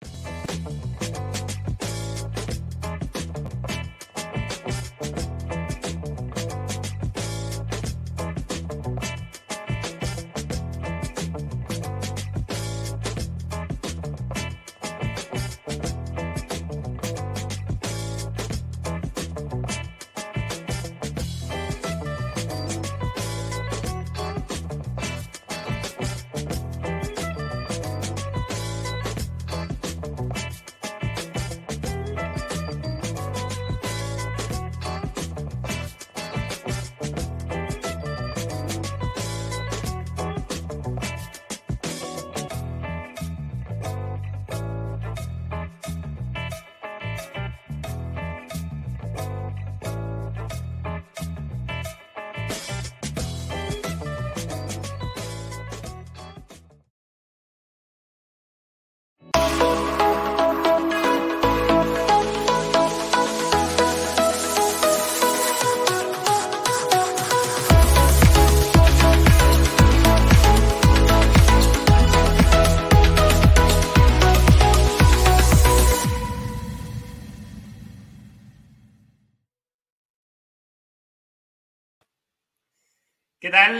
Bye.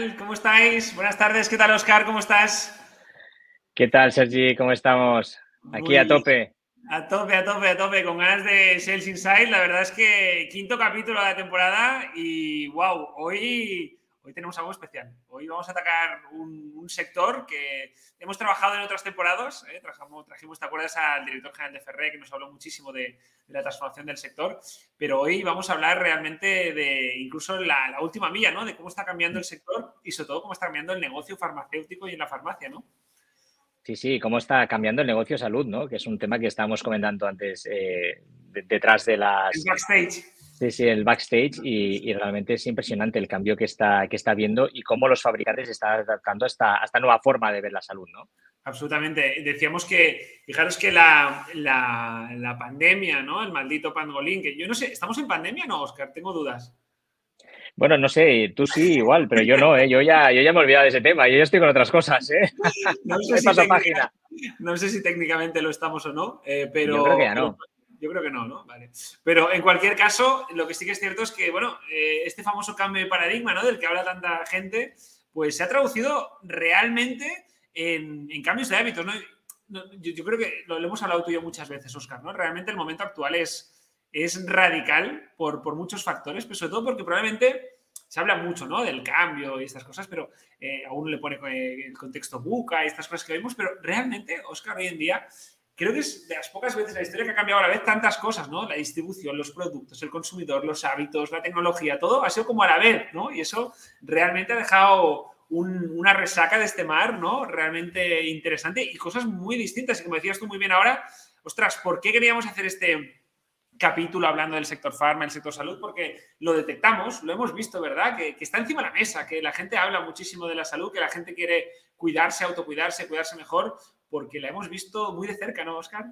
Tal? ¿Cómo estáis? Buenas tardes. ¿Qué tal, Oscar? ¿Cómo estás? ¿Qué tal, Sergi? ¿Cómo estamos? Aquí a tope. A tope, a tope, a tope, con ganas de Sales Inside. La verdad es que quinto capítulo de la temporada y wow, hoy hoy tenemos algo especial. Hoy vamos a atacar un, sector que hemos trabajado en otras temporadas. ¿eh? Trajimos, trajimos, ¿te acuerdas? Al director general de Ferré, que nos habló muchísimo de, la transformación del sector. Pero hoy vamos a hablar realmente de incluso la, última milla, ¿no? De cómo está cambiando el sector y sobre todo cómo está cambiando el negocio farmacéutico y en la farmacia, ¿no? Sí, sí, cómo está cambiando el negocio salud, ¿no? Que es un tema que estábamos comentando antes eh, detrás de las... El backstage. Sí, sí, el backstage y, realmente es impresionante el cambio que está, que está viendo y cómo los fabricantes están adaptando a esta, nueva forma de ver la salud, ¿no? Absolutamente. Decíamos que, fijaros que la, pandemia, ¿no? El maldito pangolín, que yo no sé, ¿estamos en pandemia o no, Oscar? Tengo dudas. Bueno, no sé, tú sí, igual, pero yo no, ¿eh? yo, ya, yo ya me he olvidado de ese tema, yo ya estoy con otras cosas. ¿eh? No, sé si página. no sé si técnicamente lo estamos o no, eh, pero... Yo creo que ya no. Yo creo que no, ¿no? Vale. Pero en cualquier caso, lo que sí que es cierto es que, bueno, eh, este famoso cambio de paradigma, ¿no? Del que habla tanta gente, pues se ha traducido realmente en, cambios de hábitos, ¿no? Yo, creo que lo, hemos hablado tú y yo muchas veces, Oscar, ¿no? Realmente el momento actual es, es radical por, por muchos factores, pero sobre todo porque probablemente se habla mucho ¿no? del cambio y estas cosas, pero eh, a uno le pone eh, el contexto buca y estas cosas que vemos, pero realmente, Oscar, hoy en día creo que es de las pocas veces en la historia que ha cambiado a la vez tantas cosas, ¿no? La distribución, los productos, el consumidor, los hábitos, la tecnología, todo ha sido como a la vez, ¿no? Y eso realmente ha dejado una resaca de este mar, ¿no? Realmente interesante y cosas muy distintas. Y como decías tú muy bien ahora, ostras, ¿por qué queríamos hacer este capítulo hablando del sector farma, el sector salud? Porque lo detectamos, lo hemos visto, ¿verdad? Que, que está encima de la mesa, que la gente habla muchísimo de la salud, que la gente quiere cuidarse, autocuidarse, cuidarse mejor, porque la hemos visto muy de cerca, ¿no, Oscar?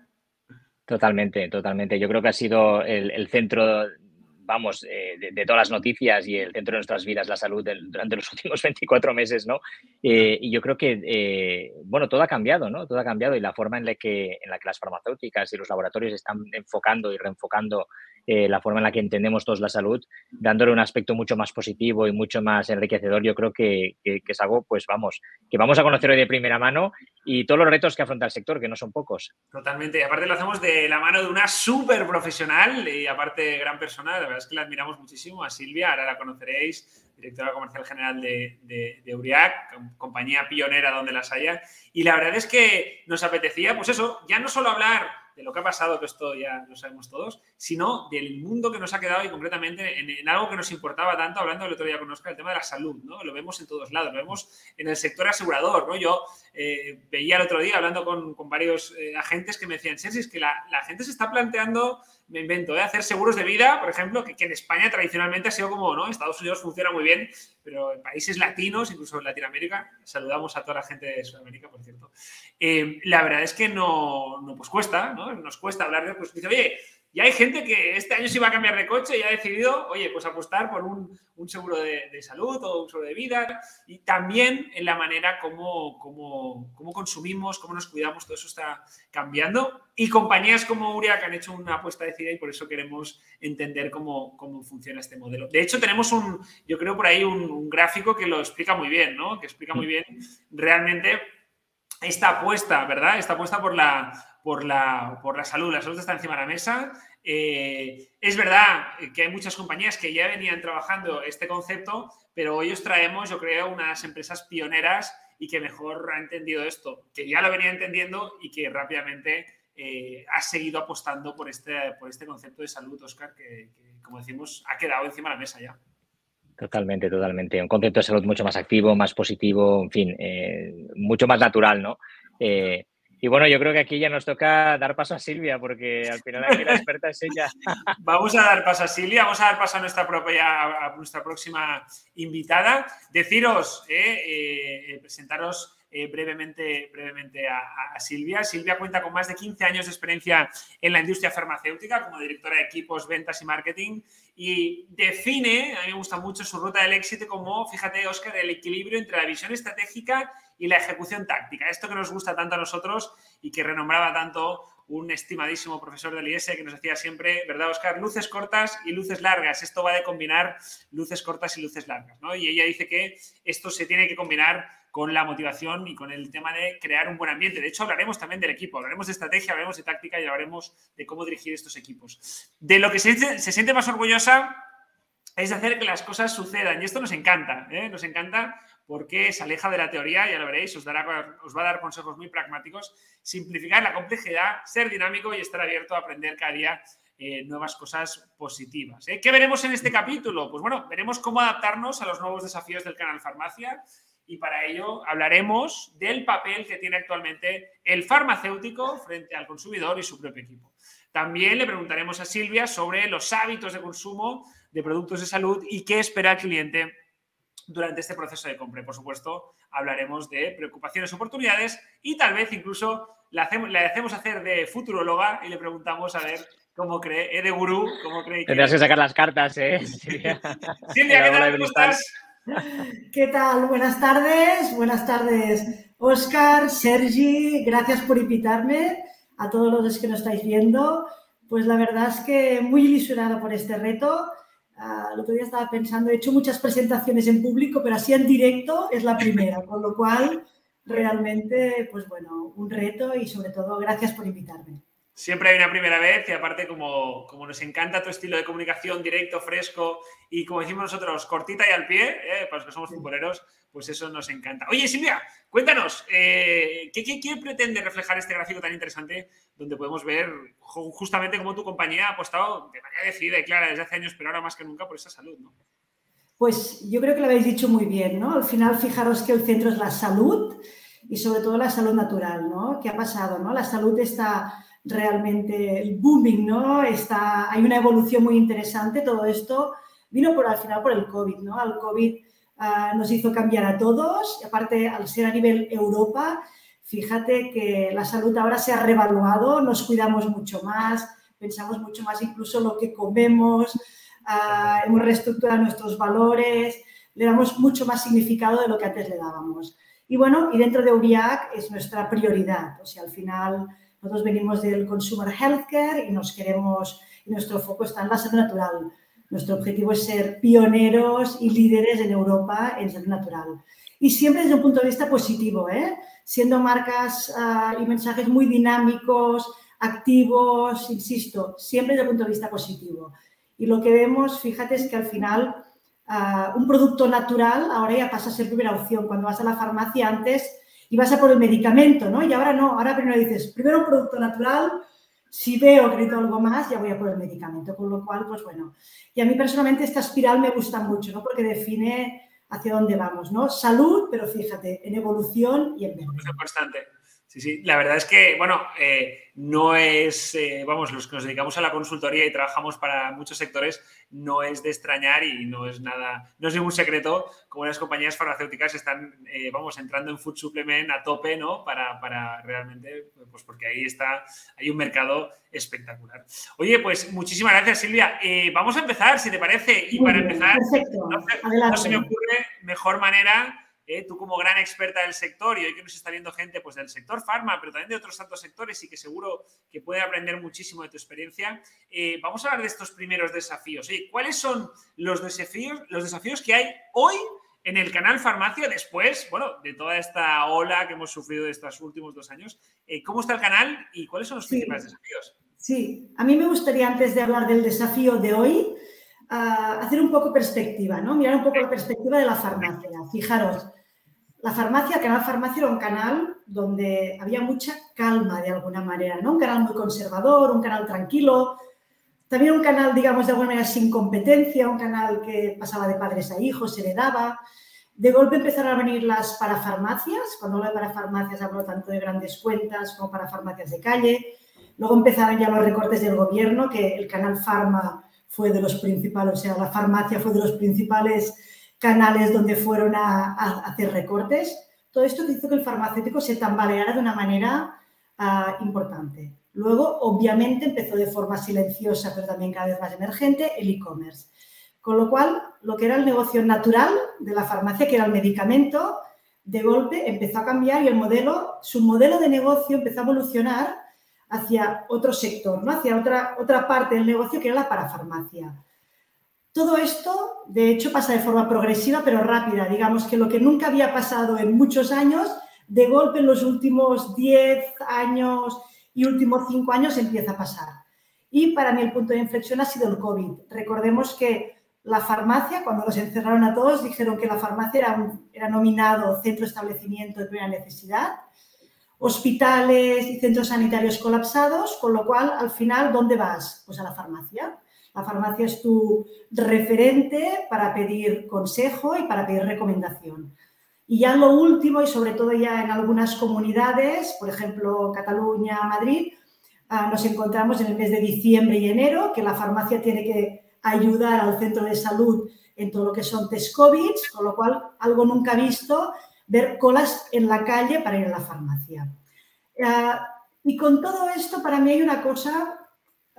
Totalmente, totalmente. Yo creo que ha sido el, centro, vamos, eh, de, todas las noticias y el centro de nuestras vidas, la salud durante los últimos 24 meses, ¿no? Eh, y yo creo que, eh, bueno, todo ha cambiado, ¿no? Todo ha cambiado y la forma en la, que, en la que las farmacéuticas y los laboratorios están enfocando y reenfocando eh, la forma en la que entendemos todos la salud, dándole un aspecto mucho más positivo y mucho más enriquecedor, yo creo que, es algo, pues vamos, que vamos a conocer hoy de primera mano y todos los retos que afronta el sector, que no son pocos. Totalmente, y aparte lo hacemos de la mano de una súper profesional y aparte gran persona, la verdad es que la admiramos muchísimo, a Silvia, ahora la conoceréis, directora comercial general de, de, Uriac, compañía pionera donde las haya. Y la verdad es que nos apetecía, pues eso, ya no solo hablar de lo que ha pasado, que esto ya lo sabemos todos, sino del mundo que nos ha quedado y concretamente en, algo que nos importaba tanto, hablando el otro día con Oscar, el tema de la salud, ¿no? Lo vemos en todos lados, lo vemos en el sector asegurador, ¿no? Yo eh, veía el otro día hablando con, varios eh, agentes que me decían, sí, es que la, la gente se está planteando me invento, ¿eh? hacer seguros de vida, por ejemplo, que, en España tradicionalmente ha sido como, ¿no? Estados Unidos funciona muy bien, pero en países latinos, incluso en Latinoamérica, saludamos a toda la gente de Sudamérica, por cierto, eh, la verdad es que no, no, pues cuesta, ¿no? Nos cuesta hablar de, pues dice, oye, y hay gente que este año se va a cambiar de coche y ha decidido, oye, pues apostar por un, seguro de, salud o un seguro de vida. Y también en la manera como, como, consumimos, cómo nos cuidamos, todo eso está cambiando. Y compañías como Uria que han hecho una apuesta decidida y por eso queremos entender cómo, cómo funciona este modelo. De hecho, tenemos un, yo creo por ahí un, gráfico que lo explica muy bien, ¿no? Que explica muy bien realmente esta apuesta, ¿verdad? Esta apuesta por la, por la, por la salud. La salud está encima de la mesa eh, es verdad que hay muchas compañías que ya venían trabajando este concepto, pero hoy os traemos, yo creo, unas empresas pioneras y que mejor ha entendido esto, que ya lo venía entendiendo y que rápidamente eh, ha seguido apostando por este, por este concepto de salud, Oscar, que, como decimos, ha quedado encima de la mesa ya. Totalmente, totalmente. Un concepto de salud mucho más activo, más positivo, en fin, eh, mucho más natural, ¿no? Y bueno, yo creo que aquí ya nos toca dar paso a Silvia, porque al final aquí la experta es ella. Vamos a dar paso a Silvia, vamos a dar paso a nuestra, propia, a nuestra próxima invitada. Deciros, eh, eh, presentaros eh, brevemente, brevemente a, Silvia. Silvia cuenta con más de 15 años de experiencia en la industria farmacéutica como directora de equipos, ventas y marketing y define, a mí me gusta mucho su ruta del éxito como, fíjate, Oscar, el equilibrio entre la visión estratégica y la ejecución táctica. Esto que nos gusta tanto a nosotros y que renombraba tanto un estimadísimo profesor del IES que nos decía siempre, ¿verdad, Oscar? Luces cortas y luces largas. Esto va de combinar luces cortas y luces largas, ¿no? Y ella dice que esto se tiene que combinar con la motivación y con el tema de crear un buen ambiente. De hecho, hablaremos también del equipo, hablaremos de estrategia, hablaremos de táctica y hablaremos de cómo dirigir estos equipos. De lo que se, se siente más orgullosa es de hacer que las cosas sucedan. Y esto nos encanta, ¿eh? nos encanta porque se aleja de la teoría, ya lo veréis, os, dará, os va a dar consejos muy pragmáticos, simplificar la complejidad, ser dinámico y estar abierto a aprender cada día eh, nuevas cosas positivas. ¿eh? ¿Qué veremos en este capítulo? Pues bueno, veremos cómo adaptarnos a los nuevos desafíos del canal Farmacia y para ello hablaremos del papel que tiene actualmente el farmacéutico frente al consumidor y su propio equipo. También le preguntaremos a Silvia sobre los hábitos de consumo de productos de salud y qué espera el cliente durante este proceso de compra. por supuesto, hablaremos de preocupaciones, oportunidades y tal vez incluso le hacemos, le hacemos hacer de futuróloga y le preguntamos a ver cómo cree, eh, de gurú, cómo cree. Tendrás que sacar las cartas, ¿eh? Silvia, Silvia ¿qué tal? ¿Cómo estás? ¿Qué tal? Buenas tardes, buenas tardes, Oscar, Sergi, gracias por invitarme a todos los que nos estáis viendo. Pues la verdad es que muy ilusionada por este reto Ah, el otro día estaba pensando, he hecho muchas presentaciones en público, pero así en directo es la primera, con lo cual realmente, pues bueno, un reto y sobre todo gracias por invitarme. Siempre hay una primera vez y aparte como, como nos encanta tu estilo de comunicación directo, fresco y como decimos nosotros, cortita y al pie, eh, para los que somos futboleros, pues eso nos encanta. Oye Silvia, cuéntanos, eh, ¿qué, qué, pretende reflejar este gráfico tan interesante donde podemos ver justamente cómo tu compañía ha apostado de manera decidida y clara desde hace años, pero ahora más que nunca por esa salud, ¿no? Pues yo creo que lo habéis dicho muy bien, ¿no? Al final, fijaros que el centro es la salud y sobre todo la salud natural, ¿no? ¿Qué ha pasado, no? La salud está realmente el booming, ¿no? Está, hay una evolución muy interesante. Todo esto vino por al final por el COVID, ¿no? El COVID ah, nos hizo cambiar a todos. Aparte, al ser a nivel Europa, fíjate que la salud ahora se ha revaluado, nos cuidamos mucho más, pensamos mucho más incluso lo que comemos, ah, hemos reestructurado nuestros valores, le damos mucho más significado de lo que antes le dábamos. Y bueno, y dentro de URIAC es nuestra prioridad. O sea, al final nosotros venimos del consumer healthcare y nos queremos, y nuestro foco está en la salud natural. Nuestro objetivo es ser pioneros y líderes en Europa en salud natural. Y siempre desde un punto de vista positivo, ¿eh? siendo marcas ah, y mensajes muy dinámicos, activos, insisto, siempre desde un punto de vista positivo. Y lo que vemos, fíjate, es que al final ah, un producto natural ahora ya pasa a ser primera opción. Cuando vas a la farmacia antes y vas a por el medicamento, ¿no? Y ahora no, ahora primero dices, primero un producto natural, si veo que algo más, ya voy a por el medicamento, con lo cual, pues bueno. Y a mí personalmente esta espiral me gusta mucho, ¿no? Porque define hacia dónde vamos, ¿no? Salud, pero fíjate, en evolución y en verde. constante. Sí, sí, la verdad es que, bueno, eh, no es, eh, vamos, los que nos dedicamos a la consultoría y trabajamos para muchos sectores, no es de extrañar y no es nada, no es ningún secreto como las compañías farmacéuticas están, eh, vamos, entrando en food supplement a tope, ¿no? Para, para, realmente, pues porque ahí está, hay un mercado espectacular. Oye, pues muchísimas gracias, Silvia. vamos a empezar, si te parece, y para empezar, no se me ocurre mejor manera ¿eh? tú como gran experta del sector y hoy que nos está viendo gente pues, del sector farma, pero también de otros tantos sectores y que seguro que puede aprender muchísimo de tu experiencia, eh, vamos a hablar de estos primeros desafíos. ¿Cuáles son los desafíos, los desafíos que hay hoy en el canal Farmacia después, bueno, de toda esta ola que hemos sufrido de estos últimos dos años? Eh, ¿Cómo está el canal y cuáles son los principales desafíos? Sí, a mí me gustaría antes de hablar del desafío de hoy, ah, hacer un poco perspectiva, ¿no? Mirar un poco la perspectiva de la farmacia. Fijaros, la farmacia, canal farmacia era un canal donde había mucha calma de alguna manera, ¿no? Un canal muy conservador, un canal tranquilo, también un canal, digamos, de alguna manera sin competencia, un canal que pasaba de padres a hijos, se heredaba. De golpe empezaron a venir las parafarmacias. Cuando hablo de parafarmacias hablo tanto de grandes cuentas como para farmacias de calle. Luego empezaron ya los recortes del gobierno, que el canal Farma fue de los principales, o sea, la farmacia fue de los principales canales donde fueron a, hacer recortes. Todo esto hizo que el farmacéutico se tambaleara de una manera ah, importante. Luego, obviamente, empezó de forma silenciosa, pero también cada vez más emergente, el e-commerce. Con lo cual, lo que era el negocio natural de la farmacia, que era el medicamento, de golpe empezó a cambiar y el modelo, su modelo de negocio empezó a evolucionar hacia otro sector, ¿no? hacia otra, otra parte del negocio que era la parafarmacia. Todo esto, de hecho, pasa de forma progresiva pero rápida. Digamos que lo que nunca había pasado en muchos años, de golpe en los últimos 10 años y últimos 5 años empieza a pasar. Y para mí el punto de inflexión ha sido el COVID. Recordemos que la farmacia, cuando los encerraron a todos, dijeron que la farmacia era, era nominado centro establecimiento de primera necesidad, hospitales y centros sanitarios colapsados, con lo cual, al final, ¿dónde vas? Pues a la farmacia. La farmacia es tu referente para pedir consejo y para pedir recomendación. Y ya lo último, y sobre todo ya en algunas comunidades, por ejemplo, Cataluña, Madrid, ah, nos encontramos en el mes de diciembre y enero, que la farmacia tiene que ayudar al centro de salud en todo lo que son test COVID, con lo cual algo nunca visto, ver colas en la calle para ir a la farmacia. Ah, y con todo esto, para mí hay una cosa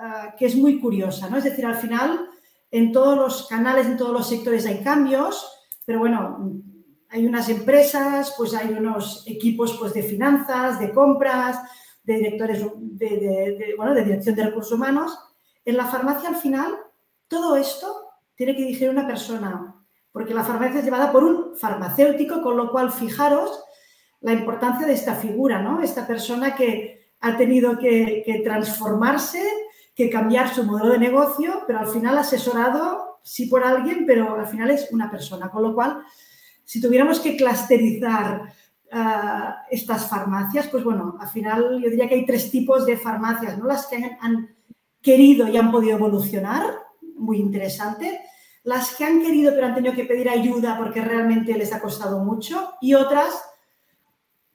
Ah, que es muy curiosa, ¿no? Es decir, al final, en todos los canales, en todos los sectores hay cambios, pero bueno, hay unas empresas, pues hay unos equipos pues, de finanzas, de compras, de directores, de, bueno, de dirección de recursos humanos. En la farmacia, al final, todo esto tiene que dirigir una persona, porque la farmacia es llevada por un farmacéutico, con lo cual, fijaros la importancia de esta figura, ¿no? Esta persona que ha tenido que, que transformarse, que cambiar su modelo de negocio, pero al final asesorado sí por alguien, pero al final es una persona. Con lo cual, si tuviéramos que clusterizar uh, estas farmacias, pues bueno, al final yo diría que hay tres tipos de farmacias, ¿no? Las que han, han querido y han podido evolucionar, muy interesante. Las que han querido pero han tenido que pedir ayuda porque realmente les ha costado mucho. Y otras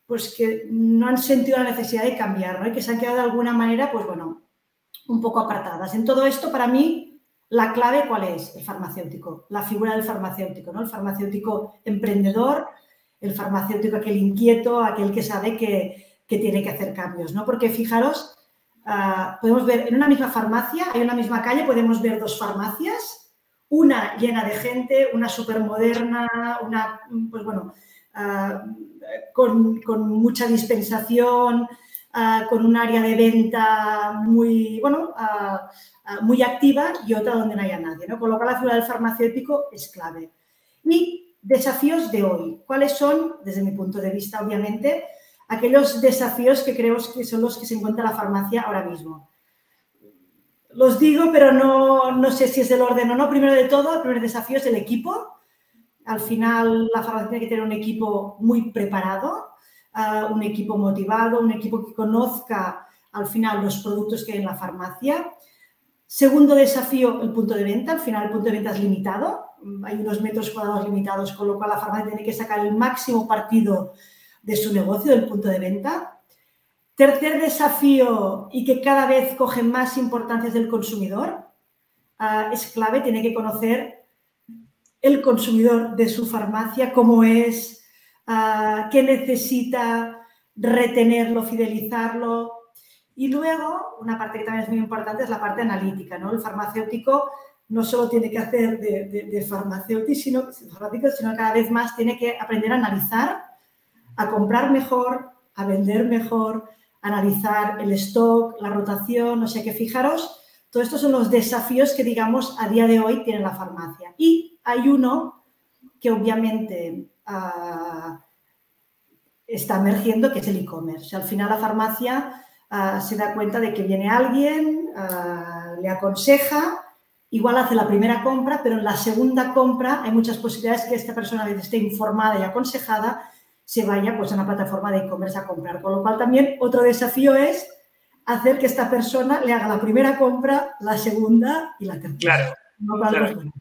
pues que no han sentido la necesidad de cambiar, ¿no? Y que se han quedado de alguna manera, pues bueno, un poco apartadas. En todo esto, para mí, la clave, ¿cuál es? El farmacéutico, la figura del farmacéutico, ¿no? El farmacéutico emprendedor, el farmacéutico aquel inquieto, aquel que sabe que, tiene que hacer cambios, ¿no? Porque fijaros, ah, podemos ver en una misma farmacia, en una misma calle, podemos ver dos farmacias, una llena de gente, una súper moderna, una, pues bueno, ah, con, con mucha dispensación, Ah, con un área de venta muy, bueno, ah, ah, muy activa y otra donde no haya nadie. ¿no? Con lo cual la figura del farmacéutico es clave. Y desafíos de hoy. ¿Cuáles son, desde mi punto de vista, obviamente, aquellos desafíos que creo que son los que se encuentra la farmacia ahora mismo? Los digo, pero no, no sé si es el orden o no. Primero de todo, el primer desafío es el equipo. Al final, la farmacia tiene que tener un equipo muy preparado, un equipo motivado, un equipo que conozca al final los productos que hay en la farmacia. Segundo desafío, el punto de venta. Al final el punto de venta es limitado. Hay unos metros cuadrados limitados, con lo cual la farmacia tiene que sacar el máximo partido de su negocio, del punto de venta. Tercer desafío y que cada vez coge más importancia del consumidor, ah, es clave, tiene que conocer el consumidor de su farmacia, cómo es, uh, qué necesita, retenerlo, fidelizarlo. Y luego, una parte que también es muy importante es la parte analítica. ¿no? El farmacéutico no solo tiene que hacer de, farmacéutico, sino, sino cada vez más tiene que aprender a analizar, a comprar mejor, a vender mejor, analizar el stock, la rotación, no sé qué, fijaros, todos estos son los desafíos que, digamos, a día de hoy tiene la farmacia. Y hay uno que obviamente ah, está emergiendo, que es el e-commerce. Al final la farmacia ah, se da cuenta de que viene alguien, ah, le aconseja, igual hace la primera compra, pero en la segunda compra hay muchas posibilidades que esta persona esté informada y aconsejada se vaya pues, a una plataforma de e-commerce a comprar. Con lo cual también otro desafío es hacer que esta persona le haga la primera compra, la segunda y la tercera. Claro.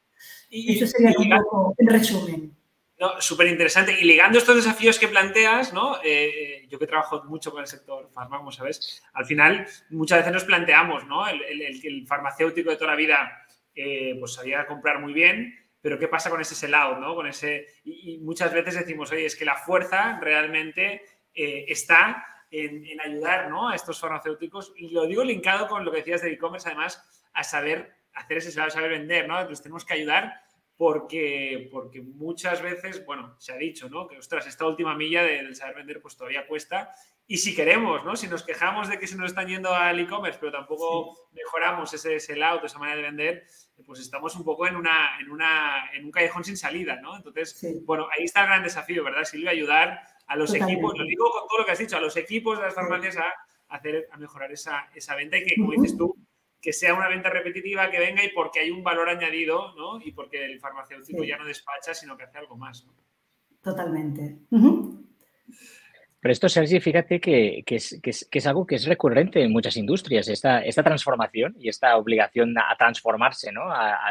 Y, Eso sería un poco en resumen. No, súper interesante. Y ligando estos desafíos que planteas, ¿no? Eh, eh, yo que trabajo mucho con el sector farma, como sabes, al final muchas veces nos planteamos, ¿no? El, el, farmacéutico de toda la vida eh, pues sabía comprar muy bien, pero ¿qué pasa con ese sell-out, ¿no? Con ese, y, muchas veces decimos, oye, es que la fuerza realmente eh, está en, ayudar ¿no? a estos farmacéuticos. Y lo digo linkado con lo que decías de e-commerce, además, a saber hacer ese saber vender, ¿no? Entonces tenemos que ayudar porque, porque muchas veces, bueno, se ha dicho, ¿no? Que, ostras, esta última milla del saber vender pues todavía cuesta. Y si queremos, ¿no? Si nos quejamos de que se nos están yendo al e-commerce, pero tampoco mejoramos ese sell-out, esa manera de vender, pues estamos un poco en, una, en, una, en un callejón sin salida, ¿no? Entonces, bueno, ahí está el gran desafío, ¿verdad, Silvia? Ayudar a los equipos, lo digo con todo lo que has dicho, a los equipos de las farmacias a, hacer, a mejorar esa, esa venta y que, como dices tú, que sea una venta repetitiva, que venga y porque hay un valor añadido, ¿no? Y porque el farmacéutico ya no despacha, sino que hace algo más, ¿no? Totalmente. Pero esto, Sergi, fíjate que, es, algo que es recurrente en muchas industrias, esta, esta transformación y esta obligación a transformarse ¿no? a,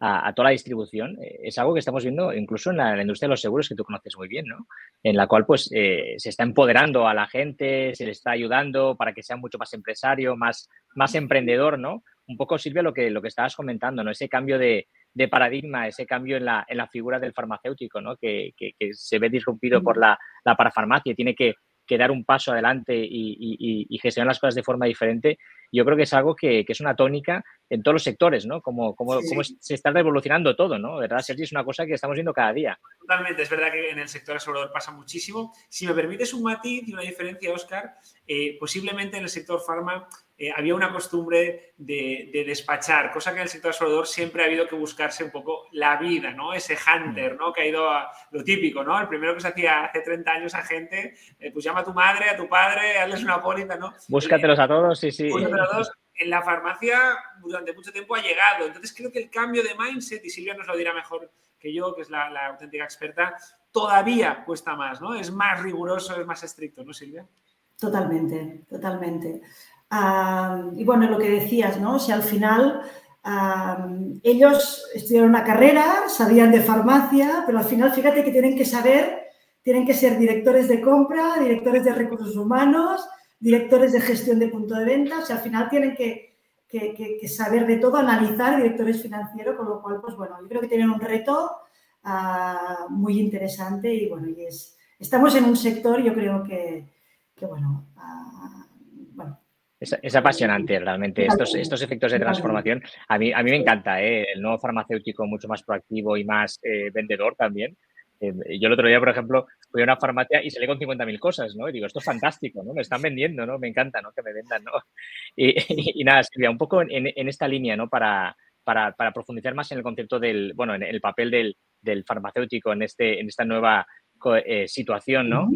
toda la distribución. Eh, es algo que estamos viendo incluso en la, industria de los seguros, que tú conoces muy bien, ¿no? en la cual pues, eh, se está empoderando a la gente, se le está ayudando para que sea mucho más empresario, más, más emprendedor, ¿no? Un poco, Silvia, lo que, lo que estabas comentando, ¿no? Ese cambio de, de paradigma, ese cambio en la, en la figura del farmacéutico, ¿no? que, que, se ve disrumpido por la, la parafarmacia, tiene que, que, dar un paso adelante y, y, y, gestionar las cosas de forma diferente. Yo creo que es algo que, es una tónica en todos los sectores, ¿no? Como, como, se está revolucionando todo, ¿no? ¿Verdad, Sergi? Es una cosa que estamos viendo cada día. Totalmente, es verdad que en el sector asegurador pasa muchísimo. Si me permites un matiz y una diferencia, Oscar, eh, posiblemente en el sector farma eh, había una costumbre de, despachar, cosa que en el sector asegurador siempre ha habido que buscarse un poco la vida, ¿no? Ese hunter, ¿no? Que ha ido a lo típico, ¿no? El primero que se hacía hace 30 años a gente, eh, pues llama a tu madre, a tu padre, hazles una póliza, ¿no? Búscatelos a todos, sí, sí. Búscatelos a todos. En la farmacia durante mucho tiempo ha llegado. Entonces creo que el cambio de mindset, y Silvia nos lo dirá mejor que yo, que es la, la auténtica experta, todavía cuesta más, ¿no? Es más riguroso, es más estricto, ¿no, Silvia? Totalmente, totalmente y bueno, lo que decías, ¿no? O sea, al final ellos estudiaron una carrera, sabían de farmacia, pero al final fíjate que tienen que saber, tienen que ser directores de compra, directores de recursos humanos, directores de gestión de punto de venta, o sea, al final tienen que, que, saber de todo, analizar directores financieros, con lo cual, pues bueno, yo creo que tienen un reto ah, muy interesante y bueno, y es, estamos en un sector, yo creo que, bueno, ah, es, apasionante realmente estos, estos efectos de transformación. A mí, a mí me encanta ¿eh? el nuevo farmacéutico mucho más proactivo y más eh, vendedor también. Eh, yo el otro día, por ejemplo, fui a una farmacia y salí con 50.000 cosas, ¿no? Y digo, esto es fantástico, ¿no? Me están vendiendo, ¿no? Me encanta, ¿no? Que me vendan, ¿no? Y, nada, Silvia, un poco en, en, esta línea, ¿no? Para, para, para, profundizar más en el concepto del, bueno, en el papel del, del farmacéutico en, este, en esta nueva situación, ¿no?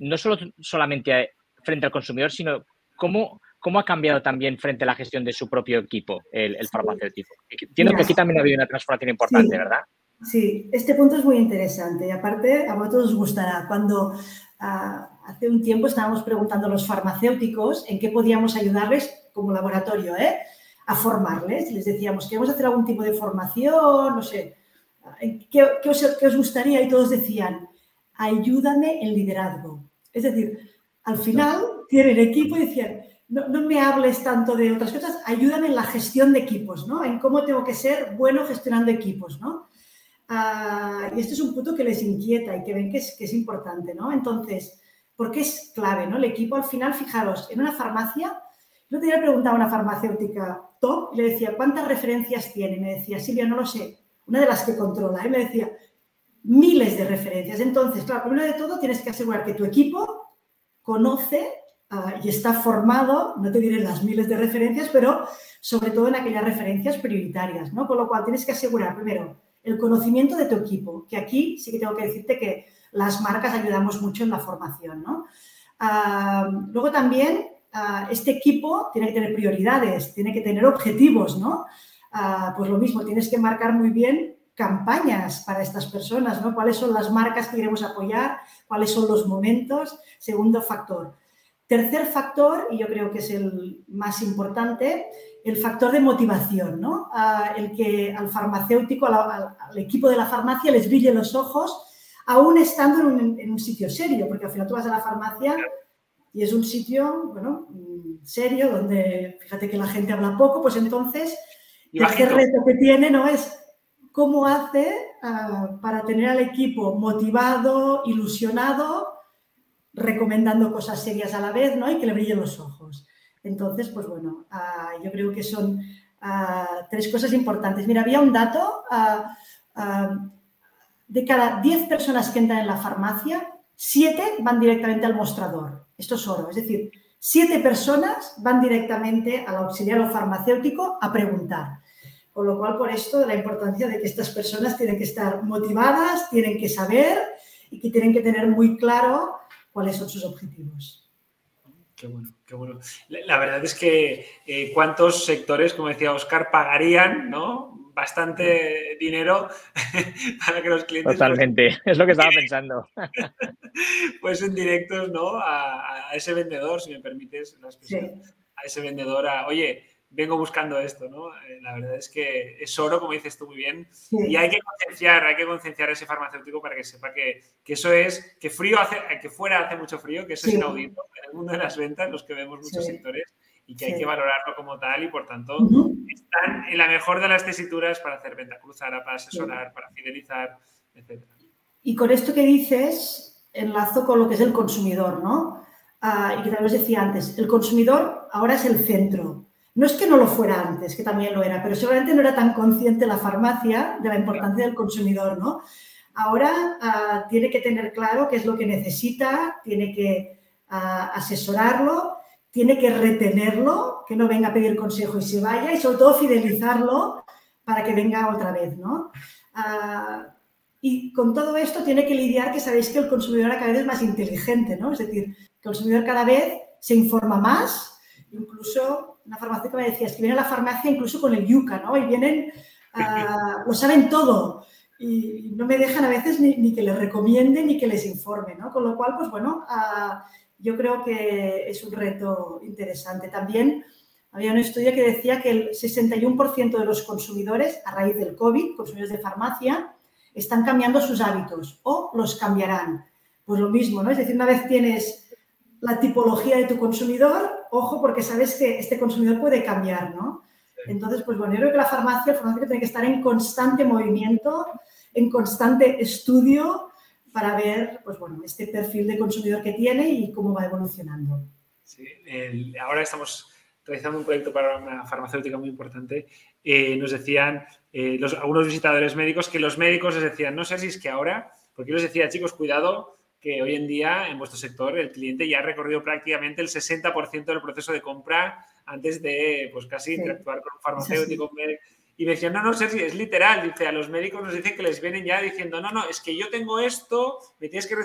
no solo solamente frente al consumidor, sino cómo, cómo ha cambiado también frente a la gestión de su propio equipo el, farmacéutico. Entiendo que aquí también ha habido una transformación importante, ¿verdad? Sí, este punto es muy interesante y aparte a vosotros os gustará. Cuando ah, hace un tiempo estábamos preguntando a los farmacéuticos en qué podíamos ayudarles como laboratorio, ¿eh? a formarles. Les decíamos, ¿queremos hacer algún tipo de formación? No sé, ¿qué, os, qué os gustaría? Y todos decían, ayúdame en liderazgo. Es decir, al final tienen equipo y decían, no, me hables tanto de otras cosas, ayúdame en la gestión de equipos, ¿no? En cómo tengo que ser bueno gestionando equipos, ¿no? Ah, y este es un punto que les inquieta y que ven que es, que es importante, ¿no? Entonces, porque es clave, ¿no? El equipo al final, fijaros, en una farmacia, yo te preguntaba a una farmacéutica top y le decía, ¿cuántas referencias tiene? Y me decía, Silvia, no lo sé, una de las que controla. Y me decía, miles de referencias. Entonces, claro, primero de todo tienes que asegurar que tu equipo conoce ah, y está formado, no te diré las miles de referencias, pero sobre todo en aquellas referencias prioritarias, ¿no? Con lo cual tienes que asegurar primero el conocimiento de tu equipo, que aquí sí que tengo que decirte que las marcas ayudamos mucho en la formación, ¿no? Ah, luego también ah, este equipo tiene que tener prioridades, tiene que tener objetivos, ¿no? pues lo mismo, tienes que marcar muy bien campañas para estas personas, ¿no? ¿Cuáles son las marcas que queremos apoyar? ¿Cuáles son los momentos? Segundo factor. Tercer factor, y yo creo que es el más importante, el factor de motivación, ¿no? el que al farmacéutico, al, equipo de la farmacia les brille los ojos, aún estando en un, en un, sitio serio, porque al final tú vas a la farmacia y es un sitio, bueno, serio, donde fíjate que la gente habla poco, pues entonces el reto que tiene no es cómo hace ah, para tener al equipo motivado, ilusionado, recomendando cosas serias a la vez, ¿no? Y que le brillen los ojos. Entonces, pues bueno, ah, yo creo que son ah, tres cosas importantes. Mira, había un dato de cada 10 personas que entran en la farmacia, 7 van directamente al mostrador. Esto es oro, es decir, 7 personas van directamente al auxiliar o farmacéutico a preguntar. Con lo cual, por esto, la importancia de que estas personas tienen que estar motivadas, tienen que saber y que tienen que tener muy claro cuáles son sus objetivos. Qué bueno, qué bueno. La, verdad es que eh, cuántos sectores, como decía Oscar, pagarían, ¿no? Bastante dinero para que los clientes. Totalmente, es lo que estaba pensando. pues en directos, ¿no? A, ese vendedor, si me permites la expresión, a ese vendedor, a, oye, vengo buscando esto, ¿no? Eh, la verdad es que es oro, como dices tú muy bien, y hay que concienciar, hay que concienciar a ese farmacéutico para que sepa que, eso es, que frío hace, que fuera hace mucho frío, que eso es inaudito en el mundo de las ventas, los que vemos muchos sectores, y que hay que valorarlo como tal, y por tanto están en la mejor de las tesituras para hacer venta cruzada, para asesorar, para fidelizar, etc. Y con esto que dices, enlazo con lo que es el consumidor, ¿no? Ah, y que tal vez decía antes, el consumidor ahora es el centro no es que no lo fuera antes, que también lo era, pero seguramente no era tan consciente la farmacia de la importancia del consumidor, ¿no? Ahora ah, tiene que tener claro qué es lo que necesita, tiene que ah, asesorarlo, tiene que retenerlo, que no venga a pedir consejo y se vaya, y sobre todo fidelizarlo para que venga otra vez, ¿no? Ah, y con todo esto tiene que lidiar que sabéis que el consumidor cada vez es más inteligente, ¿no? Es decir, el consumidor cada vez se informa más, incluso una farmacéutica me decía, es que viene a la farmacia incluso con el yuca, ¿no? Y vienen, uh, lo saben todo y no me dejan a veces ni, que les recomiende ni que les informe, ¿no? Con lo cual, pues bueno, uh, yo creo que es un reto interesante. También había un estudio que decía que el 61% de los consumidores, a raíz del COVID, consumidores de farmacia, están cambiando sus hábitos o los cambiarán. Pues lo mismo, ¿no? Es decir, una vez tienes la tipología de tu consumidor, ojo, porque sabes que este consumidor puede cambiar, ¿no? Entonces, pues bueno, yo creo que la farmacia, el farmacéutico tiene que estar en constante movimiento, en constante estudio para ver, pues bueno, este perfil de consumidor que tiene y cómo va evolucionando. Sí, ahora estamos realizando un proyecto para una farmacéutica muy importante. Eh, nos decían eh, los, algunos visitadores médicos que los médicos les decían, no sé si es que ahora, porque yo les decía, chicos, cuidado, que hoy en día en vuestro sector el cliente ya ha recorrido prácticamente el 60% del proceso de compra antes de pues casi interactuar con un farmacéutico. Y me decían, no, no, Sergi, es literal. Dice, a los médicos nos dicen que les vienen ya diciendo, no, no, es que yo tengo esto, me tienes que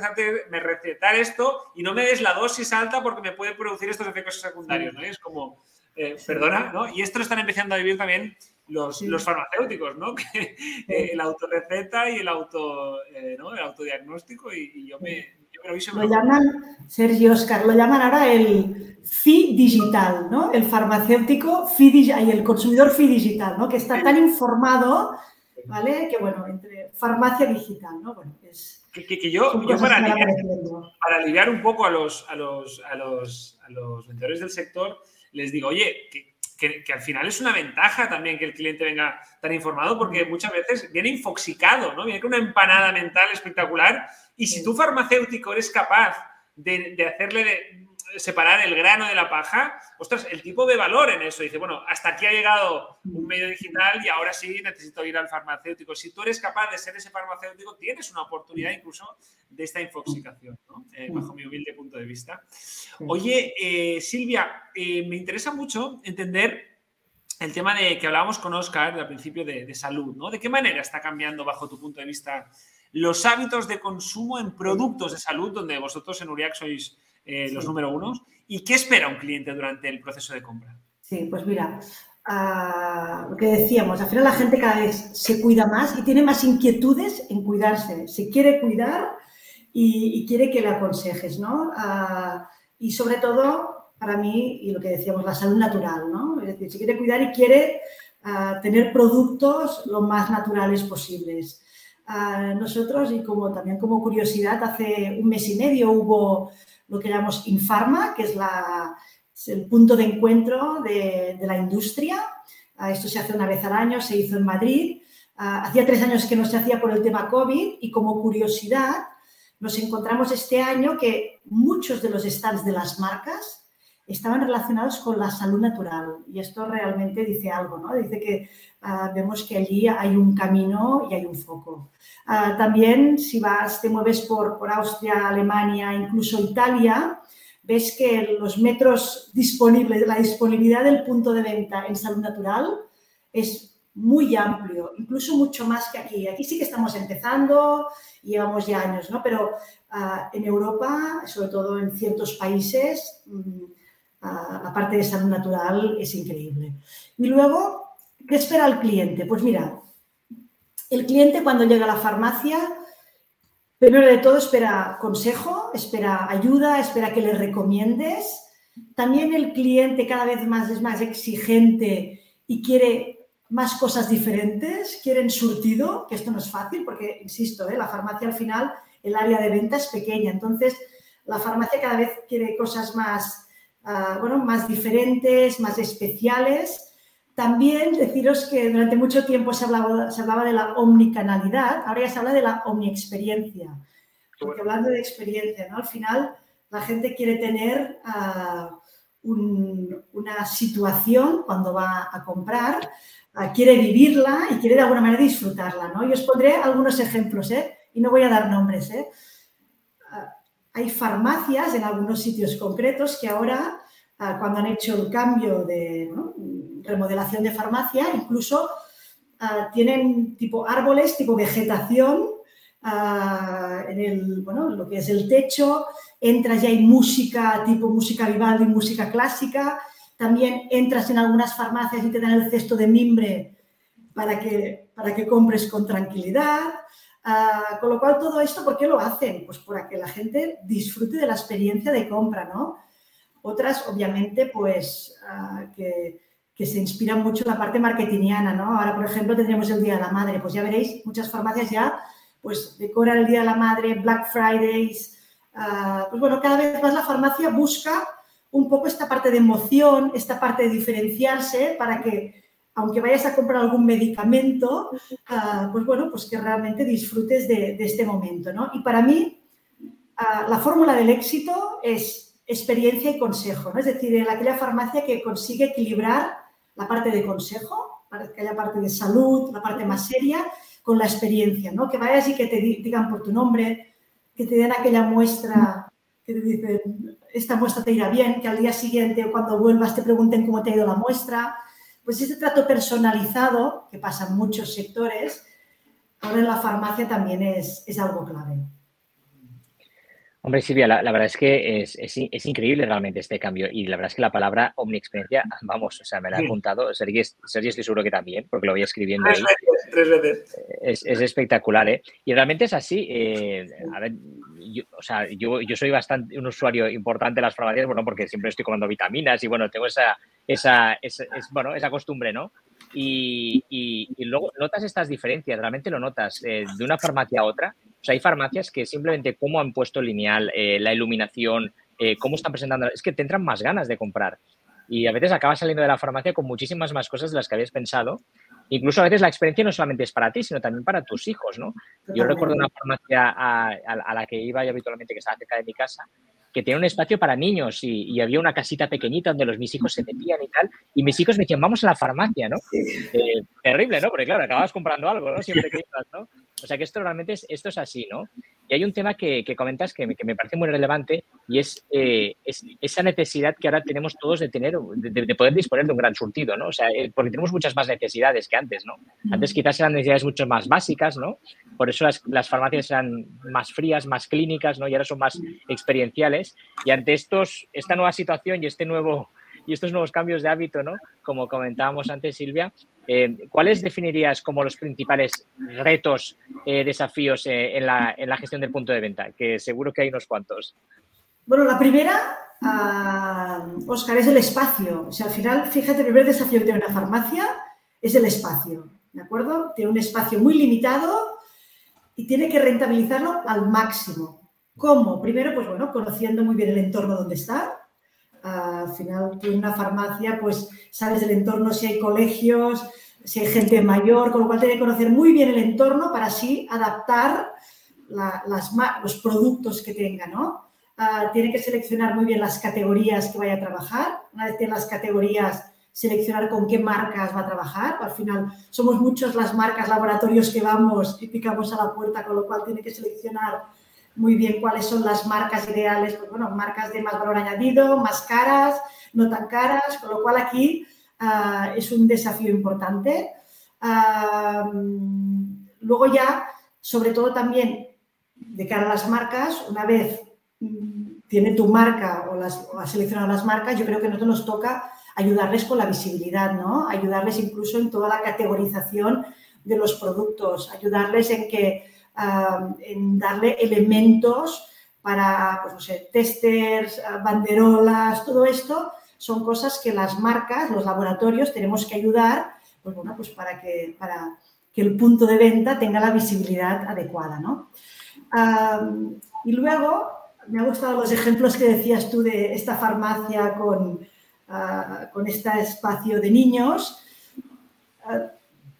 me recetar esto y no me des la dosis alta porque me puede producir estos efectos secundarios, ¿no? es como, eh, perdona, ¿no? Y esto lo están empezando a vivir también los, los farmacéuticos, ¿no? Que, eh, el autorreceta y el, auto, eh, ¿no? el autodiagnóstico y, yo me... lo llaman, Sergio Oscar, lo llaman ahora el FI digital, ¿no? El farmacéutico FI y el consumidor FI digital, ¿no? Que está tan informado, ¿vale? Que bueno, entre farmacia digital, ¿no? Bueno, es, que, yo, para, aliviar, un poco a los, a los, a los, a los vendedores del sector, les digo, oye, que, que, al final es una ventaja también que el cliente venga tan informado porque muchas veces viene infoxicado, ¿no? Viene con una empanada mental espectacular y si tú farmacéutico eres capaz de, de hacerle de, separar el grano de la paja, ostras, el tipo ve valor en eso. Dice, bueno, hasta aquí ha llegado un medio digital y ahora sí necesito ir al farmacéutico. Si tú eres capaz de ser ese farmacéutico, tienes una oportunidad incluso de esta infoxicación, ¿no? Eh, bajo mi humilde punto de vista. Oye, eh, Silvia, eh, me interesa mucho entender el tema de que hablábamos con Oscar al principio de, de salud, ¿no? ¿De qué manera está cambiando, bajo tu punto de vista, los hábitos de consumo en productos de salud, donde vosotros en Uriac sois eh, los número unos. ¿Y qué espera un cliente durante el proceso de compra? Sí, pues mira, ah, lo que decíamos, al final la gente cada vez se cuida más y tiene más inquietudes en cuidarse. Se quiere cuidar y, quiere que le aconsejes, ¿no? Ah, y sobre todo, para mí, y lo que decíamos, la salud natural, ¿no? Es decir, se quiere cuidar y quiere ah, tener productos lo más naturales posibles. nosotros, y como también como curiosidad, hace un mes y medio hubo lo que llamamos Infarma, que es, el punto de encuentro de, la industria. Ah, esto se hace una vez al año, se hizo en Madrid. Ah, hacía tres años que no se hacía por el tema COVID y como curiosidad nos encontramos este año que muchos de los stands de las marcas estaban relacionados con la salud natural y esto realmente dice algo, ¿no? Dice que ah, vemos que allí hay un camino y hay un foco. Ah, también si vas, te mueves por, por Austria, Alemania, incluso Italia, ves que los metros disponibles, la disponibilidad del punto de venta en salud natural es muy amplio, incluso mucho más que aquí. Aquí sí que estamos empezando, llevamos ya años, ¿no? Pero ah, en Europa, sobre todo en ciertos países, mm, la parte de salud natural es increíble. Y luego, ¿qué espera el cliente? Pues mira, el cliente cuando llega a la farmacia, primero de todo espera consejo, espera ayuda, espera que le recomiendes. También el cliente cada vez más es más exigente y quiere más cosas diferentes, quieren surtido, que esto no es fácil porque, insisto, ¿eh? la farmacia al final, el área de venta es pequeña, entonces la farmacia cada vez quiere cosas más Bueno, más diferentes, más especiales. También deciros que durante mucho tiempo se hablaba, se hablaba de la omnicanalidad, ahora ya se habla de la omniexperiencia. Porque hablando de experiencia, ¿no? Al final la gente quiere tener ah, una situación cuando va a comprar, ah, quiere vivirla y quiere de alguna manera disfrutarla, ¿no? Y os pondré algunos ejemplos, ¿eh? Y no voy a dar nombres, ¿eh? Hay farmacias en algunos sitios concretos que ahora, ah, cuando han hecho el cambio de remodelación de farmacia, incluso ah, tienen tipo árboles, tipo vegetación ah, en el, bueno, lo que es el techo, entras y hay música tipo música Vivaldi, música clásica, también entras en algunas farmacias y te dan el cesto de mimbre para que, para que compres con tranquilidad. Ah, con lo cual, todo esto, ¿por qué lo hacen? Pues para que la gente disfrute de la experiencia de compra, ¿no? Otras, obviamente, pues ah, que, se inspiran mucho en la parte marketingiana, ¿no? Ahora, por ejemplo, tendríamos el Día de la Madre. Pues ya veréis, muchas farmacias ya pues decoran el Día de la Madre, Black Fridays. Ah, pues bueno, cada vez más la farmacia busca un poco esta parte de emoción, esta parte de diferenciarse para que aunque vayas a comprar algún medicamento, ah, pues bueno, pues que realmente disfrutes de, este momento, ¿no? Y para mí, ah, la fórmula del éxito es experiencia y consejo, ¿no? Es decir, aquella farmacia que consigue equilibrar la parte de consejo, aquella parte de salud, la parte más seria, con la experiencia, ¿no? Que vayas y que te digan por tu nombre, que te den aquella muestra, que te dicen, esta muestra te irá bien, que al día siguiente o cuando vuelvas te pregunten cómo te ha ido la muestra, pues ese trato personalizado, que pasa en muchos sectores, ahora en la farmacia también es, algo clave. Hombre, Silvia, la, verdad es que es, increíble realmente este cambio y la verdad es que la palabra omniexperiencia, vamos, o sea, me la ha apuntado, Sergio, estoy seguro que también, porque lo voy escribiendo ahí. Tres veces. Es, espectacular, ¿eh? Y realmente es así. Eh, a ver, yo, o sea, yo, yo, soy bastante un usuario importante de las farmacias, bueno, porque siempre estoy tomando vitaminas y bueno, tengo esa, esa, esa, bueno, esa costumbre, ¿no? Y, y, luego notas estas diferencias, realmente lo notas eh, de una farmacia a otra. O sea, hay farmacias que simplemente cómo han puesto lineal, eh, la iluminación, eh, cómo están presentando, es que te entran más ganas de comprar. Y a veces acabas saliendo de la farmacia con muchísimas más cosas de las que habías pensado. Incluso a veces la experiencia no solamente es para ti, sino también para tus hijos, ¿no? Yo recuerdo una farmacia a, a la que iba yo habitualmente, que estaba cerca de mi casa, que tiene un espacio para niños y, había una casita pequeñita donde los mis hijos se metían y tal. Y mis hijos me decían, vamos a la farmacia, ¿no? Eh, terrible, ¿no? Porque claro, acababas comprando algo, ¿no? Siempre que ibas, ¿no? O sea que esto realmente es, esto es así, ¿no? Y hay un tema que, comentas que me, que me, parece muy relevante y es, eh, es, esa necesidad que ahora tenemos todos de tener, de, poder disponer de un gran surtido, ¿no? O sea, eh, porque tenemos muchas más necesidades que antes, ¿no? Antes quizás eran necesidades mucho más básicas, ¿no? Por eso las, las farmacias eran más frías, más clínicas, ¿no? Y ahora son más experienciales. Y ante estos, esta nueva situación y este nuevo y estos nuevos cambios de hábito, ¿no? Como comentábamos antes, Silvia, eh, ¿cuáles definirías como los principales retos, eh, desafíos eh, en, la, gestión del punto de venta? Que seguro que hay unos cuantos. Bueno, la primera, Oscar, es el espacio. O sea, al final, fíjate, el primer desafío que tiene una farmacia es el espacio, ¿de acuerdo? Tiene un espacio muy limitado y tiene que rentabilizarlo al máximo. ¿Cómo? Primero, pues bueno, conociendo muy bien el entorno donde está, al final tú en una farmacia pues sabes del entorno si hay colegios, si hay gente mayor, con lo cual tiene que conocer muy bien el entorno para así adaptar las, los productos que tenga, ¿no? Ah, tiene que seleccionar muy bien las categorías que vaya a trabajar. Una vez tiene las categorías, seleccionar con qué marcas va a trabajar. Al final somos muchos las marcas, laboratorios que vamos y picamos a la puerta, con lo cual tiene que seleccionar muy bien cuáles son las marcas ideales, pues bueno, marcas de más valor añadido, más caras, no tan caras, con lo cual aquí ah, es un desafío importante. Ah, luego ya, sobre todo también de cara a las marcas, una vez mm, tiene tu marca o, o has seleccionado las marcas, yo creo que nosotros nos toca ayudarles con la visibilidad, ¿no? Ayudarles incluso en toda la categorización de los productos, ayudarles en que en darle elementos para, pues no sé, testers, banderolas, todo esto son cosas que las marcas, los laboratorios tenemos que ayudar, pues bueno, pues para que, para que el punto de venta tenga la visibilidad adecuada, ¿no? y luego, me han gustado los ejemplos que decías tú de esta farmacia con, uh, con este espacio de niños.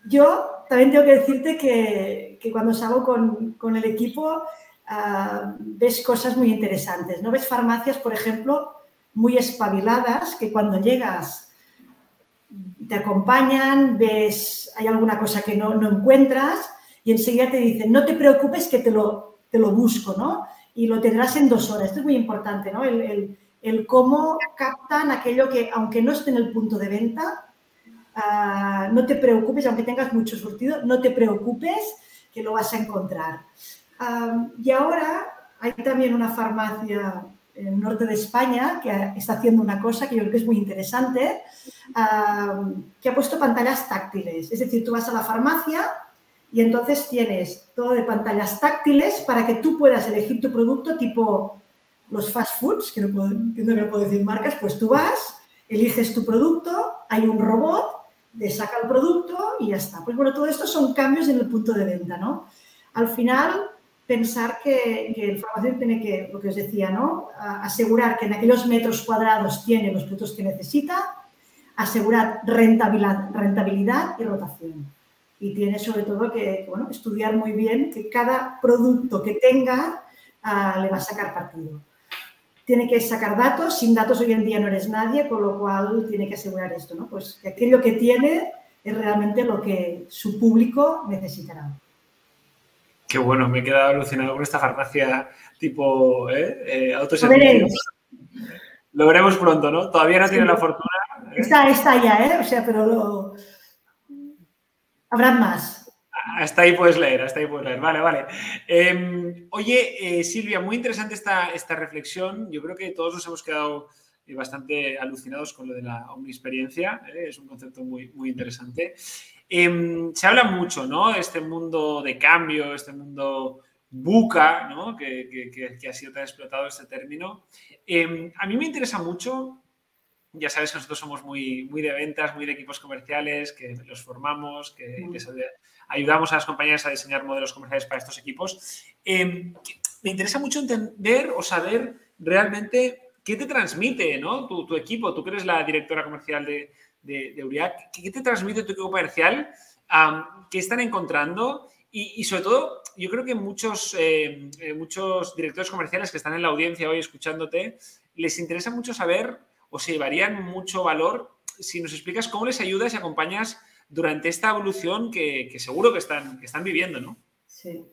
yo también tengo que decirte que, que cuando salgo con, con el equipo uh, ves cosas muy interesantes. ¿no? Ves farmacias, por ejemplo, muy espabiladas que cuando llegas te acompañan, ves, hay alguna cosa que no, no encuentras y enseguida te dicen, no te preocupes que te lo, te lo busco, ¿no? Y lo tendrás en dos horas. Esto es muy importante, ¿no? El, el, el cómo captan aquello que, aunque no esté en el punto de venta, uh, no te preocupes, aunque tengas mucho surtido, no te preocupes que lo vas a encontrar. y ahora hay también una farmacia en el norte de España que está haciendo una cosa que yo creo que es muy interesante, que ha puesto pantallas táctiles. Es decir, tú vas a la farmacia y entonces tienes todo de pantallas táctiles para que tú puedas elegir tu producto tipo los fast foods, que no, puedo, que no puedo decir marcas, pues tú vas, eliges tu producto, hay un robot de saca el producto y ya está. Pues bueno, todo esto son cambios en el punto de venta, ¿no? Al final, pensar que, el farmacéutico tiene que, lo que os decía, ¿no? asegurar que en aquellos metros cuadrados tiene los productos que necesita, asegurar rentabilidad, rentabilidad y rotación. Y tiene sobre todo que, bueno, estudiar muy bien que cada producto que tenga ah, le va a sacar partido tiene que sacar datos, sin datos hoy en día no eres nadie, con lo cual tiene que asegurar esto, ¿no? Pues que aquello que tiene es realmente lo que su público necesitará. Qué bueno, me he quedado alucinado con esta farmacia tipo ¿eh? eh Lo veremos pronto, ¿no? Todavía no tiene la fortuna. ¿eh? Está, está ya, ¿eh? O sea, pero lo... habrá más. Hasta ahí puedes leer, hasta ahí puedes leer. Vale, vale. Em, oye, eh, Silvia, muy interesante esta, esta reflexión. Yo creo que todos nos hemos quedado eh, bastante alucinados con lo de la omniexperiencia. ¿eh? Es un concepto muy, muy interesante. Em, se habla mucho, ¿no? Este mundo de cambio, este mundo buca, ¿no? Que, que, que, ha sido tan explotado este término. Em, a mí me interesa mucho ya sabes que nosotros somos muy, muy de ventas, muy de equipos comerciales, que los formamos, que les ayudamos a las compañías a diseñar modelos comerciales para estos equipos. Em, me interesa mucho entender o saber realmente qué te transmite ¿no? tu, equipo. Tú que eres la directora comercial de, de, Uriac, ¿qué te transmite tu equipo comercial? ¿Qué están encontrando? Y, sobre todo, yo creo que muchos, em, eh, muchos directores comerciales que están en la audiencia hoy escuchándote, les interesa mucho saber o se llevarían mucho valor si nos explicas cómo les ayudas y acompañas durante esta evolución que, seguro que están, que están viviendo, ¿no? Sí.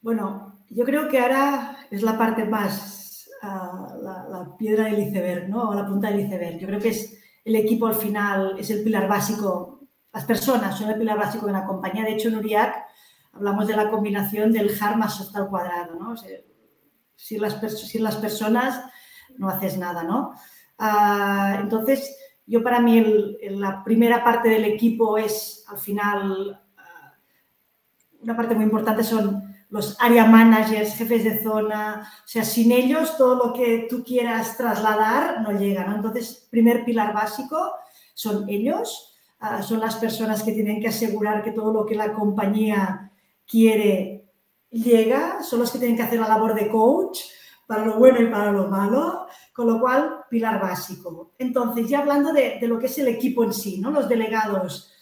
Bueno, yo creo que ahora es la parte más, ah, la, piedra del iceberg, ¿no? O la punta del iceberg. Yo creo que es el equipo al final, es el pilar básico. Las personas son el pilar básico de la compañía. De hecho, en Uriac hablamos de la combinación del hard más soft al cuadrado, ¿no? si, las, si las personas no haces nada, ¿no? Ah, entonces, yo para mí la primera parte del equipo es al final, ah, una parte muy importante son los area managers, jefes de zona, o sea, sin ellos todo lo que tú quieras trasladar no llega, ¿no? Entonces, primer pilar básico son ellos, ah, son las personas que tienen que asegurar que todo lo que la compañía quiere llega, son los que tienen que hacer la labor de coach, para lo bueno y para lo malo, con lo cual, pilar básico. Entonces, ya hablando de, lo que es el equipo en sí, ¿no? Los delegados,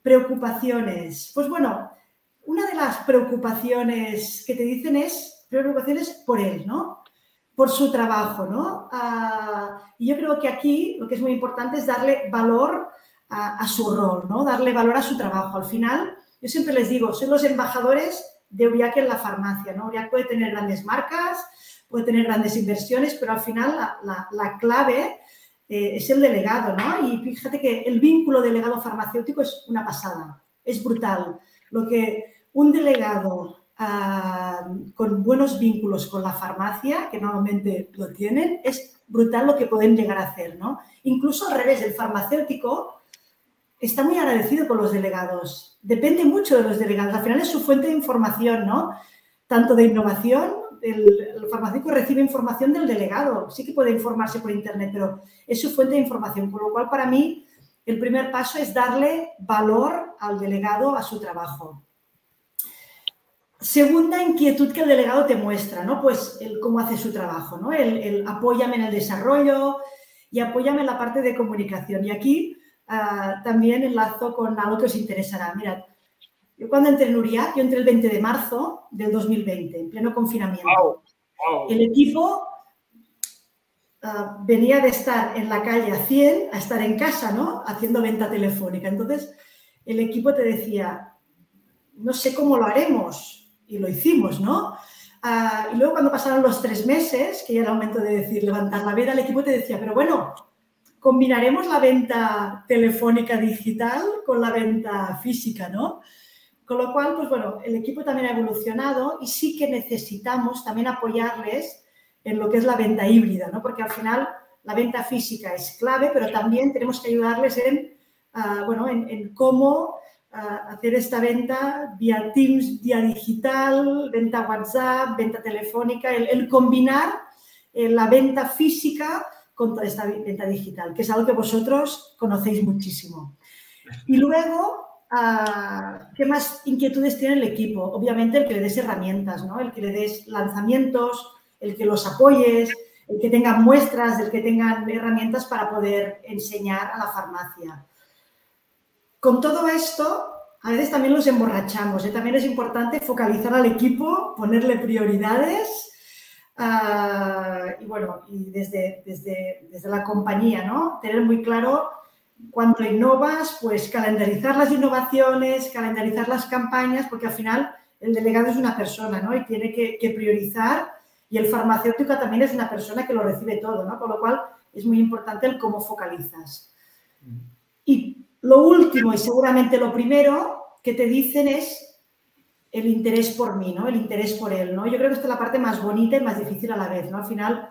preocupaciones. Pues bueno, una de las preocupaciones que te dicen es preocupaciones por él, ¿no? Por su trabajo, ¿no? Ah, y yo creo que aquí lo que es muy importante es darle valor a, su rol, ¿no? Darle valor a su trabajo. Al final, yo siempre les digo, son los embajadores de Uriac en la farmacia, ¿no? Uriac puede tener grandes marcas, puede tener grandes inversiones, pero al final la, clave eh, es el delegado, ¿no? Y fíjate que el vínculo delegado farmacéutico es una pasada, es brutal. Lo que un delegado ah, con buenos vínculos con la farmacia, que normalmente lo tienen, es brutal lo que pueden llegar a hacer, ¿no? Incluso al revés, el farmacéutico está muy agradecido con los delegados. Depende mucho de los delegados. Al final es su fuente de información, ¿no? Tanto de innovación el, farmacéutico recibe información del delegado. Sí que puede informarse por Internet, pero es su fuente de información. Por lo cual, para mí, el primer paso es darle valor al delegado a su trabajo. Segunda inquietud que el delegado te muestra, ¿no? Pues el cómo hace su trabajo, ¿no? El, apóyame en el desarrollo y apóyame en la parte de comunicación. Y aquí ah, también enlazo con algo que os interesará. Mirad, yo cuando entré en Uriac, yo entré el 20 de marzo del 2020, en pleno confinamiento. El equipo ah, venía de estar en la calle a 100 a estar en casa, ¿no? Haciendo venta telefónica. Entonces, el equipo te decía, no sé cómo lo haremos. Y lo hicimos, ¿no? Ah, y luego cuando pasaron los tres meses, que ya era el momento de decir levantar la veda, el equipo te decía, pero bueno, combinaremos la venta telefónica digital con la venta física, ¿no? Con lo cual, pues bueno, el equipo también ha evolucionado y sí que necesitamos también apoyarles en lo que es la venta híbrida, ¿no? Porque al final la venta física es clave, pero también tenemos que ayudarles en, ah, bueno, en, cómo ah, hacer esta venta vía Teams, vía digital, venta WhatsApp, venta telefónica, el, combinar eh, la venta física con toda esta venta digital, que es algo que vosotros conocéis muchísimo. Y luego, ¿Qué más inquietudes tiene el equipo? Obviamente el que le des herramientas, ¿no? El que le des lanzamientos, el que los apoyes, el que tengan muestras, el que tengan herramientas para poder enseñar a la farmacia. Con todo esto, a veces también los emborrachamos. ¿eh? También es importante focalizar al equipo, ponerle prioridades ah, y bueno, desde, desde, desde la compañía, ¿no? Tener muy claro cuando innovas, pues calendarizar las innovaciones, calendarizar las campañas, porque al final el delegado es una persona, ¿no? Y tiene que, priorizar y el farmacéutico también es una persona que lo recibe todo, ¿no? Con lo cual es muy importante el cómo focalizas. Y lo último y seguramente lo primero que te dicen es el interés por mí, ¿no? El interés por él, ¿no? Yo creo que esta es la parte más bonita y más difícil a la vez, ¿no? Al final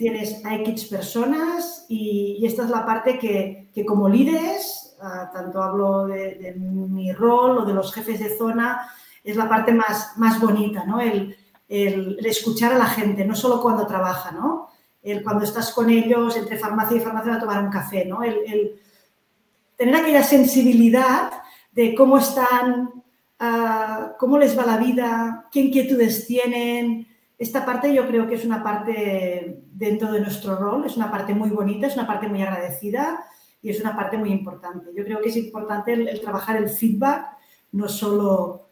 tienes a X personas y, esta es la parte que, como líderes, ah, tanto hablo de, mi rol o de los jefes de zona, es la parte más, más bonita, ¿no? El, escuchar a la gente, no solo cuando trabaja, ¿no? el cuando estás con ellos, entre farmacia y farmacia, a tomar un café, ¿no? El, tener aquella sensibilidad de cómo están, ah, cómo les va la vida, qué inquietudes tienen. Esta parte yo creo que es una parte dentro de nuestro rol, es una parte muy bonita, es una parte muy agradecida y es una parte muy importante. Yo creo que es importante el, trabajar el feedback, no solo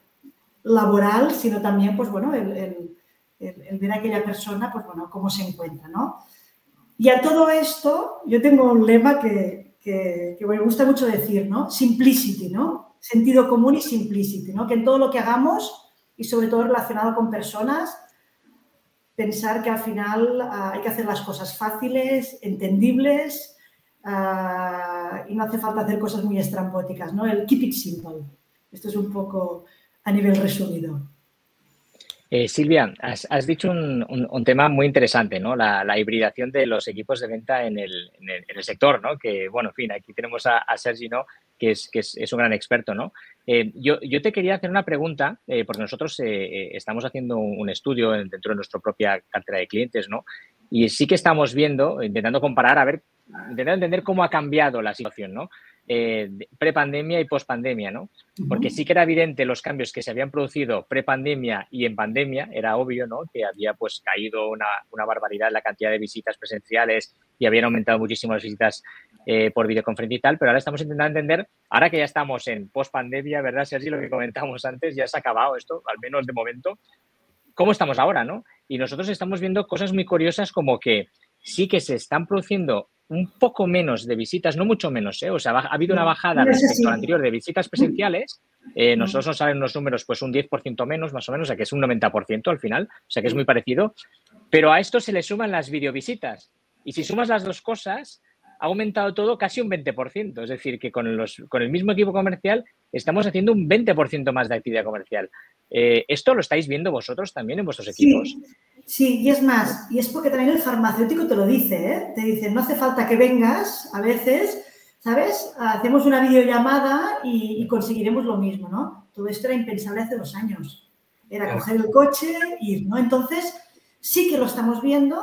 laboral, sino también, pues bueno, el, ver a aquella persona, pues bueno, cómo se encuentra, ¿no? Y a todo esto, yo tengo un lema que, me gusta mucho decir, ¿no? Simplicity, ¿no? Sentido común y simplicity, ¿no? Que en todo lo que hagamos, y sobre todo relacionado con personas, pensar que al final ah, hay que hacer las cosas fáciles, entendibles, Ah, y no hace falta hacer cosas muy estrambóticas, ¿no? El keep it simple. Esto es un poco a nivel resumido. Eh, Silvia, has, dicho un, tema muy interesante, ¿no? La, hibridación de los equipos de venta en el, sector, ¿no? Que, bueno, en fin, aquí tenemos a, Sergi, ¿no? Que, es, que es, un gran experto, ¿no? Eh, yo, yo, te quería hacer una pregunta, eh, porque nosotros estamos haciendo un, estudio dentro de nuestra propia cartera de clientes, ¿no? Y sí que estamos viendo, intentando comparar, a ver intentar entender cómo ha cambiado la situación, ¿no? Eh, prepandemia y pospandemia, ¿no? Porque sí que era evidente los cambios que se habían producido prepandemia y en pandemia, era obvio, ¿no? Que había pues caído una, barbaridad la cantidad de visitas presenciales y habían aumentado muchísimo las visitas eh, por videoconferencia y tal, pero ahora estamos intentando entender, ahora que ya estamos en pospandemia, ¿verdad, Sergi? Lo que comentamos antes, ya se ha acabado esto, al menos de momento. ¿Cómo estamos ahora, no? Y nosotros estamos viendo cosas muy curiosas como que sí que se están produciendo un poco menos de visitas, no mucho menos, ¿eh? o sea, ha habido una bajada respecto al anterior de visitas presenciales. Eh, nosotros nos salen los números, pues un 10% menos, más o menos, o sea que es un 90% al final, o sea que es muy parecido. Pero a esto se le suman las videovisitas. Y si sumas las dos cosas, ha aumentado todo casi un 20%. Es decir, que con, los, con el mismo equipo comercial estamos haciendo un 20% más de actividad comercial. Eh, ¿Esto lo estáis viendo vosotros también en vuestros equipos? Sí, y es más, y es porque también el farmacéutico te lo dice, ¿eh? te dice, no hace falta que vengas a veces, ¿sabes? Hacemos una videollamada y, conseguiremos lo mismo, ¿no? Todo esto era impensable hace dos años. Era coger el coche, ir, ¿no? Entonces, sí que lo estamos viendo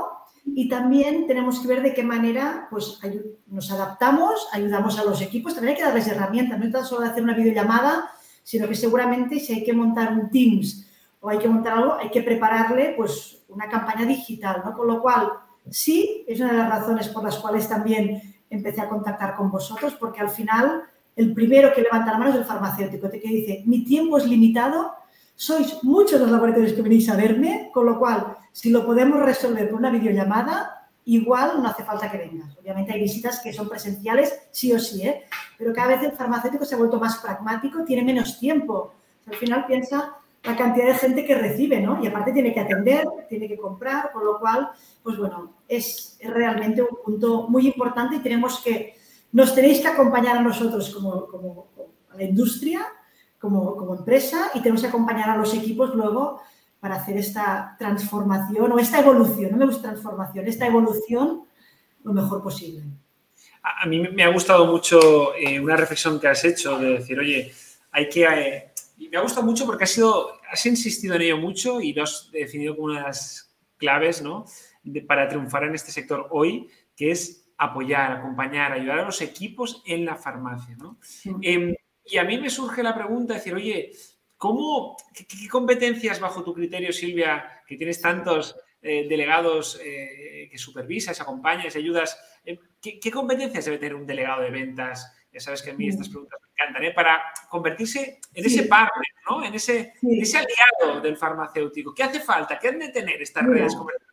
y también tenemos que ver de qué manera pues, nos adaptamos, ayudamos a los equipos, también hay que darles herramientas, no es solo hacer una videollamada, sino que seguramente si hay que montar un Teams o hay que montar algo, hay que prepararle pues una campaña digital, ¿no? Con lo cual, sí, es una de las razones por las cuales también empecé a contactar con vosotros, porque al final el primero que levanta la mano es el farmacéutico, que dice, mi tiempo es limitado, sois muchos los laboratorios que venís a verme, con lo cual, si lo podemos resolver con una videollamada, igual no hace falta que vengas. Obviamente hay visitas que son presenciales, sí o sí, ¿eh? pero cada vez el farmacéutico se ha vuelto más pragmático, tiene menos tiempo. al final piensa la cantidad de gente que recibe, ¿no? Y aparte tiene que atender, tiene que comprar, con lo cual, pues bueno, es realmente un punto muy importante y tenemos que, nos tenéis que acompañar a nosotros como, como, a la industria, como, como empresa y tenemos que acompañar a los equipos luego para hacer esta transformación o esta evolución, no me gusta transformación, esta evolución lo mejor posible. A mí me ha gustado mucho eh, una reflexión que has hecho de decir, oye, hay que... Eh, y me ha gustado mucho porque has, sido, has insistido en ello mucho y lo has definido como unas claves ¿no? para triunfar en este sector hoy, que es apoyar, acompañar, ayudar a los equipos en la farmacia. ¿no? Em, y a mí me surge la pregunta de decir, oye, ¿cómo, qué, competencias bajo tu criterio, Silvia, que tienes tantos eh, delegados eh, que supervisas, acompañas, ayudas, eh, ¿qué, ¿qué, competencias debe tener un delegado de ventas ya sabes que a mí estas preguntas me encantan, ¿eh? para convertirse en ese partner, ¿no? en, ese, ese aliado del farmacéutico. ¿Qué hace falta? ¿Qué han de tener estas redes comerciales?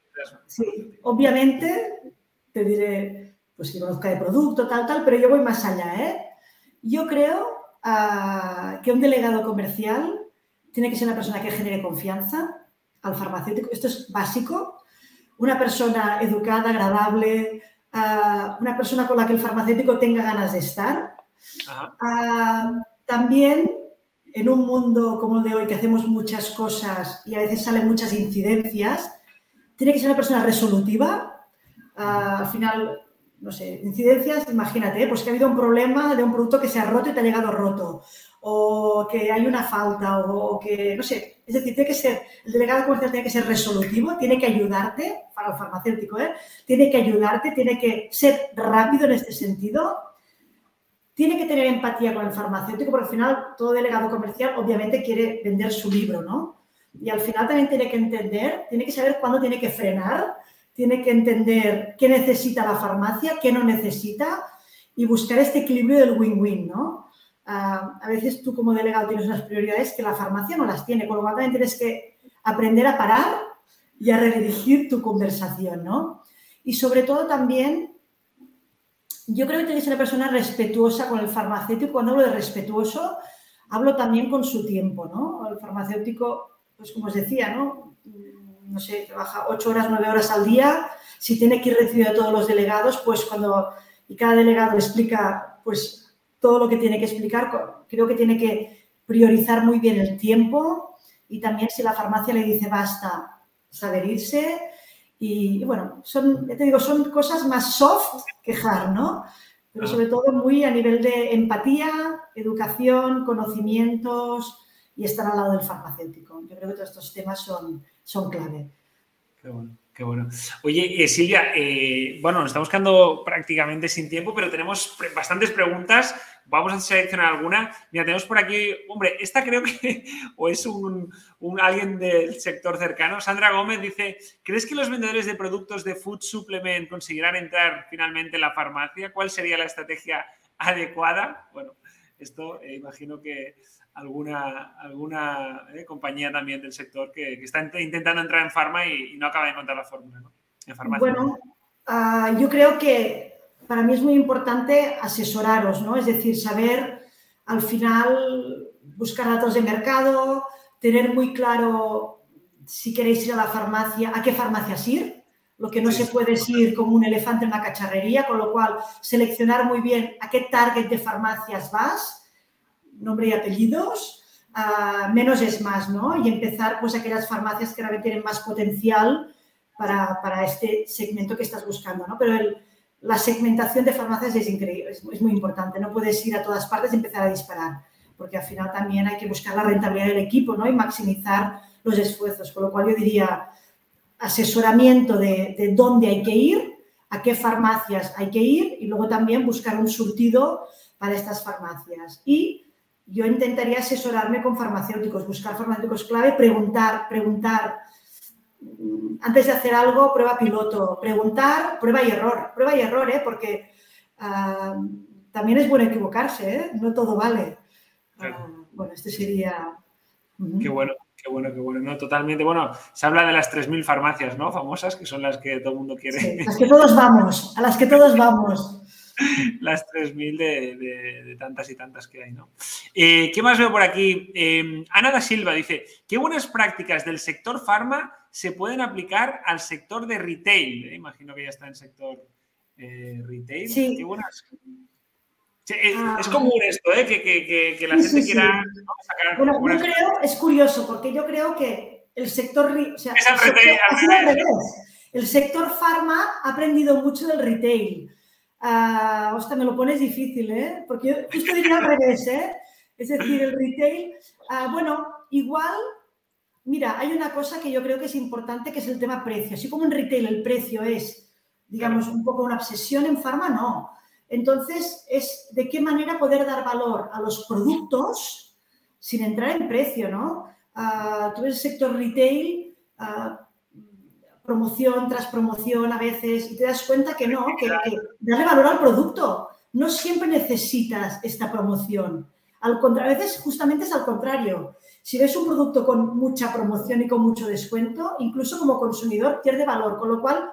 Sí, obviamente te diré, pues que conozca de producto, tal, tal, pero yo voy más allá. ¿eh? Yo creo uh, que un delegado comercial tiene que ser una persona que genere confianza al farmacéutico. Esto es básico. Una persona educada, agradable, una persona con la que el farmacéutico tenga ganas de estar. también en un mundo como el de hoy, que hacemos muchas cosas y a veces salen muchas incidencias, tiene que ser una persona resolutiva. al final, no sé, incidencias, imagínate, pues que ha habido un problema de un producto que se ha roto y te ha llegado roto, o que hay una falta, o que, no sé, es decir, tiene que ser, el delegado comercial tiene que ser resolutivo, tiene que ayudarte, para el farmacéutico, ¿eh? tiene que ayudarte, tiene que ser rápido en este sentido, tiene que tener empatía con el farmacéutico, porque al final todo delegado comercial obviamente quiere vender su libro, ¿no? Y al final también tiene que entender, tiene que saber cuándo tiene que frenar, tiene que entender qué necesita la farmacia, qué no necesita y buscar este equilibrio del win-win, ¿no? Ah, a veces tú como delegado tienes unas prioridades que la farmacia no las tiene, con lo cual también tienes que aprender a parar y a redirigir tu conversación, ¿no? Y sobre todo también, yo creo que tienes que ser una persona respetuosa con el farmacéutico. Cuando hablo de respetuoso, hablo también con su tiempo, ¿no? El farmacéutico, pues como os decía, ¿no? No sé, trabaja ocho horas, nueve horas al día, si tiene que ir recibiendo a todos los delegados, pues cuando, y cada delegado explica, pues todo lo que tiene que explicar, creo que tiene que priorizar muy bien el tiempo y también si la farmacia le dice basta, saber irse. Y, bueno, son, te digo, son cosas más soft que hard, ¿no? Pero sobre todo muy a nivel de empatía, educación, conocimientos y estar al lado del farmacéutico. Yo creo que todos estos temas son, son clave. Qué bueno. Qué bueno. Oye, eh, Silvia, eh, bueno, nos estamos quedando prácticamente sin tiempo, pero tenemos bastantes preguntas. Vamos a seleccionar alguna. Mira, tenemos por aquí, hombre, esta creo que o es un, alguien del sector cercano. Sandra Gómez dice, ¿crees que los vendedores de productos de food supplement conseguirán entrar finalmente en la farmacia? ¿Cuál sería la estrategia adecuada? Bueno, esto eh, imagino que alguna, alguna eh, compañía también del sector que, está intentando entrar en farma y, no acaba de encontrar la fórmula, ¿no? En farmacia. Bueno, ah, yo creo que para mí es muy importante asesoraros, ¿no? Es decir, saber al final buscar datos de mercado, tener muy claro si queréis ir a la farmacia, a qué farmacias ir. Lo que no se puede es ir como un elefante en una cacharrería, con lo cual seleccionar muy bien a qué target de farmacias vas nombre y apellidos, menos es más, ¿no? Y empezar pues aquellas farmacias que realmente tienen más potencial para, este segmento que estás buscando, ¿no? Pero la segmentación de farmacias es increíble, es, muy importante, no puedes ir a todas partes y empezar a disparar, porque al final también hay que buscar la rentabilidad del equipo, ¿no? Y maximizar los esfuerzos, con lo cual yo diría asesoramiento de, de dónde hay que ir, a qué farmacias hay que ir y luego también buscar un surtido para estas farmacias. Y yo intentaría asesorarme con farmacéuticos, buscar farmacéuticos clave, preguntar, preguntar. Mm, antes de hacer algo, prueba piloto, preguntar, prueba y error, prueba y error, ¿eh? porque ah, también es bueno equivocarse, ¿eh? no todo vale. Ah, bueno, este sería... Qué bueno, qué bueno, qué bueno. No, totalmente. Bueno, se habla de las 3.000 farmacias, ¿no? Famosas, que son las que todo el mundo quiere. Sí, las que todos vamos, a las que todos vamos. las 3.000 de, tantas y tantas que hay, ¿no? Eh, ¿Qué más veo por aquí? Eh, Ana da Silva dice, ¿qué buenas prácticas del sector farma se pueden aplicar al sector de retail? Eh, imagino que ya está en sector retail. Sí. ¿Qué buenas? Ah. es, común esto, que, la gente quiera sacar bueno, yo creo, es curioso, porque yo creo que el sector... O sea, es al retail, retail. El sector farma ha aprendido mucho del retail. Hostia, me lo pones difícil, ¿eh? Porque yo justo diría al revés, ¿eh? Es decir, el retail, uh, bueno, igual, mira, hay una cosa que yo creo que es importante, que es el tema precio. Así como en retail el precio es, digamos, un poco una obsesión, en farma no. Entonces, es de qué manera poder dar valor a los productos sin entrar en precio, ¿no? Uh, tú ves el sector retail, promoción tras promoción a veces y te das cuenta que no, que, darle valor al producto. No siempre necesitas esta promoción. Al contrario, a veces justamente es al contrario. Si ves un producto con mucha promoción y con mucho descuento, incluso como consumidor pierde valor. Con lo cual,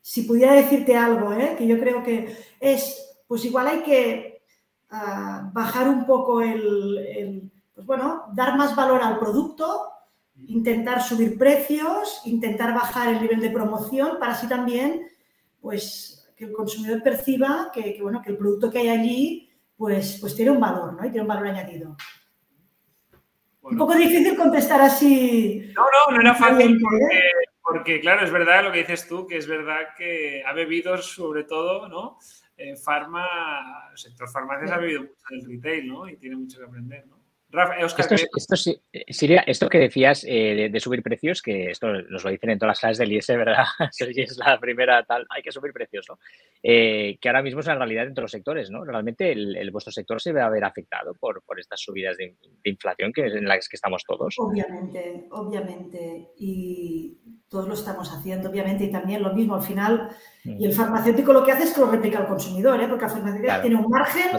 si pudiera decirte algo, ¿eh? que yo creo que es, pues igual hay que ah, bajar un poco el, pues bueno, dar más valor al producto intentar subir precios, intentar bajar el nivel de promoción para así también, pues, que el consumidor perciba que, bueno, que el producto que hay allí, pues, pues tiene un valor, ¿no? Y tiene un valor añadido. Un poco difícil contestar así. No, no, no era fácil porque, Porque, claro, es verdad lo que dices tú, que es verdad que ha bebido sobre todo, ¿no? Eh, farma, el sector farmacias ha bebido mucho del retail, ¿no? Y tiene mucho que aprender, ¿no? Esto, esto, esto, que decías eh, de, subir precios, que esto nos lo dicen en todas las clases del IS, ¿verdad? Si es la primera tal, hay que subir precios, ¿no? Eh, que ahora mismo es una realidad entre los sectores, ¿no? Realmente el, vuestro sector se va a ver afectado por, por estas subidas de, inflación que, en las que estamos todos. Obviamente, obviamente. Y todos lo estamos haciendo, obviamente, y también lo mismo al final. Y el mm. farmacéutico lo que hace es que lo replica al consumidor, ¿eh? porque el farmacéutico tiene un margen.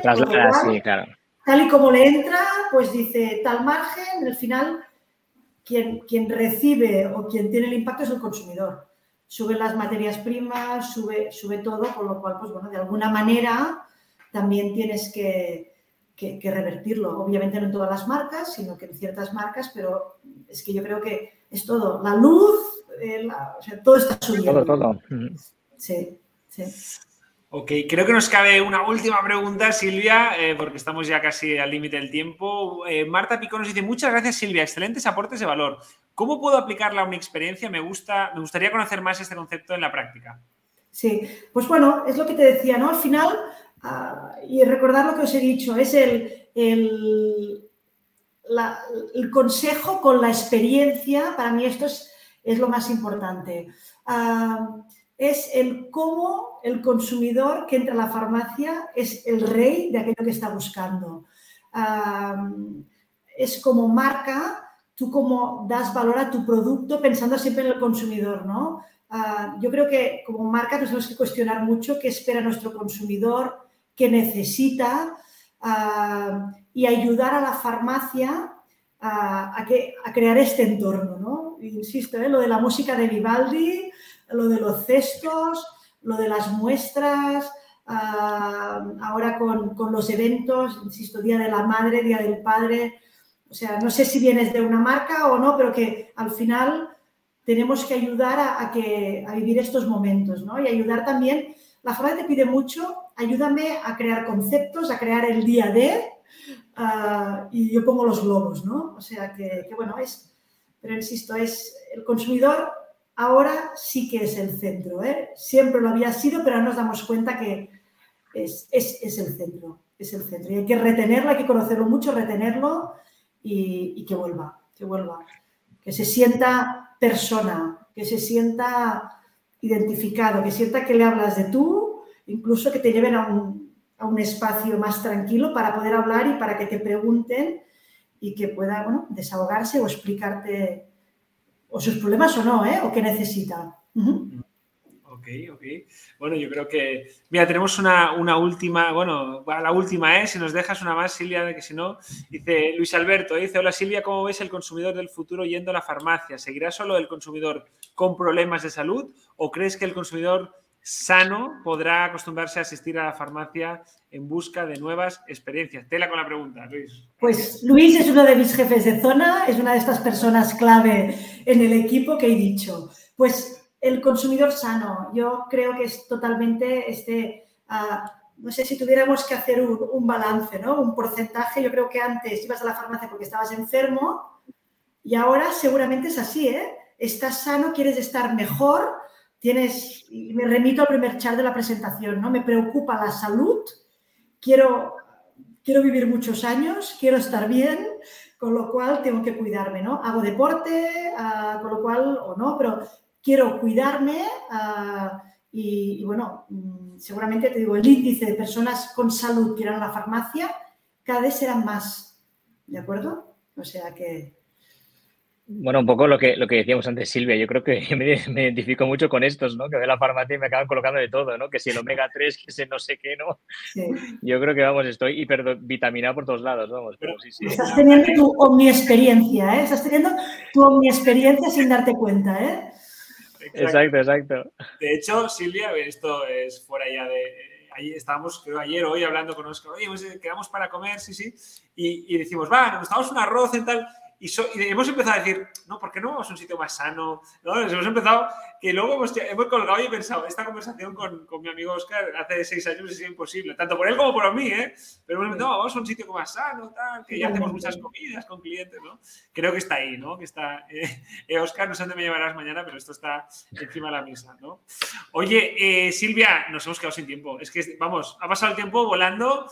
sí, claro tal y como le entra, pues dice tal margen, al final quien, quien recibe o quien tiene el impacto es el consumidor. Suben las materias primas, sube, sube todo, con lo cual, pues bueno, de alguna manera también tienes que, que, revertirlo. Obviamente no en todas las marcas, sino que en ciertas marcas, pero es que yo creo que es todo. La luz, eh, o sea, todo está subiendo. Todo, todo. Sí, sí. Ok, creo que nos cabe una última pregunta, Silvia, eh, porque estamos ya casi al límite del tiempo. Eh, Marta Pico nos dice, muchas gracias Silvia, excelentes aportes de valor. ¿Cómo puedo aplicarla a una experiencia? Me, gusta, me gustaría conocer más este concepto en la práctica. Sí, pues bueno, es lo que te decía, ¿no? Al final, ah, y recordar lo que os he dicho, es el, el, consejo con la experiencia, para mí esto es, es lo más importante. Ah, es el cómo el consumidor que entra a la farmacia es el rey de aquello que está buscando. es como marca, tú como das valor a tu producto pensando siempre en el consumidor, ¿no? Ah, yo creo que como marca tenemos que cuestionar mucho qué espera nuestro consumidor, qué necesita y ayudar a la farmacia a crear este entorno, ¿no? Insisto, ¿eh? lo de la música de Vivaldi, lo de los cestos, lo de las muestras, ah, ahora con, los eventos, insisto, Día de la Madre, Día del Padre. O sea, no sé si vienes de una marca o no, pero que al final tenemos que ayudar a, que, a vivir estos momentos, ¿no? Y ayudar también, la frase te pide mucho, ayúdame a crear conceptos, a crear el día de, ah, y yo pongo los globos, ¿no? O sea, que, que bueno, es, pero insisto, es el consumidor ahora sí que es el centro. ¿eh? Siempre lo había sido, pero ahora nos damos cuenta que es, el centro. Es el centro. Y hay que retenerlo, hay que conocerlo mucho, retenerlo y, que vuelva, que vuelva. Que se sienta persona, que se sienta identificado, que sienta que le hablas de tú, incluso que te lleven a un, a un espacio más tranquilo para poder hablar y para que te pregunten y que pueda bueno, desahogarse o explicarte o sus problemas o no, ¿eh? O qué necesita. Ok, ok. Bueno, yo creo que. Mira, tenemos una, última. Bueno, la última, ¿eh? Si nos dejas una más, Silvia, que si no. Dice Luis Alberto, dice: Hola Silvia, ¿cómo ves el consumidor del futuro yendo a la farmacia? ¿Seguirá solo el consumidor con problemas de salud o crees que el consumidor sano podrá acostumbrarse a asistir a la farmacia en busca de nuevas experiencias? Tela con la pregunta, Luis. Pues Luis es uno de mis jefes de zona, es una de estas personas clave en el equipo que he dicho. Pues el consumidor sano, yo creo que es totalmente este... Ah, no sé si tuviéramos que hacer un, balance, ¿no? Un porcentaje. Yo creo que antes ibas a la farmacia porque estabas enfermo y ahora seguramente es así, ¿eh? Estás sano, quieres estar mejor, tienes, y me remito al primer chat de la presentación, ¿no? Me preocupa la salud, quiero, quiero vivir muchos años, quiero estar bien, con lo cual tengo que cuidarme, ¿no? Hago deporte, ah, con lo cual, o no, pero quiero cuidarme ah, y, bueno, mm, seguramente te digo, el índice de personas con salud que irán a la farmacia cada vez serán más, ¿de acuerdo? O sea que, bueno, un poco lo que, lo que decíamos antes, Silvia. Yo creo que me, identifico mucho con estos, ¿no? Que de la farmacia y me acaban colocando de todo, ¿no? Que si el omega 3, que si no sé qué, ¿no? Yo creo que, vamos, estoy hipervitaminado por todos lados, vamos. Pero sí, sí. Estás teniendo tu omniexperiencia, ¿eh? Estás teniendo tu omniexperiencia sin darte cuenta, ¿eh? Exacto, exacto. De hecho, Silvia, esto es fuera ya de... Ahí estábamos, creo, ayer hoy hablando con Oscar, oye, pues, eh, quedamos para comer, sí, sí, y, y decimos, va, nos damos un arroz y tal, y, hemos empezado a decir, no, ¿por qué no vamos a un sitio más sano? ¿No? hemos empezado, que luego hemos, hemos colgado y he pensado, esta conversación con, con, mi amigo Oscar hace seis años es imposible, tanto por él como por mí, ¿eh? Pero hemos no, vamos a un sitio más sano, tal, que ya hacemos muchas comidas con clientes, ¿no? Creo que está ahí, ¿no? Que está, eh, eh, Oscar, no sé dónde me llevarás mañana, pero esto está encima de la mesa, ¿no? Oye, eh, Silvia, nos hemos quedado sin tiempo. Es que, vamos, ha pasado el tiempo volando.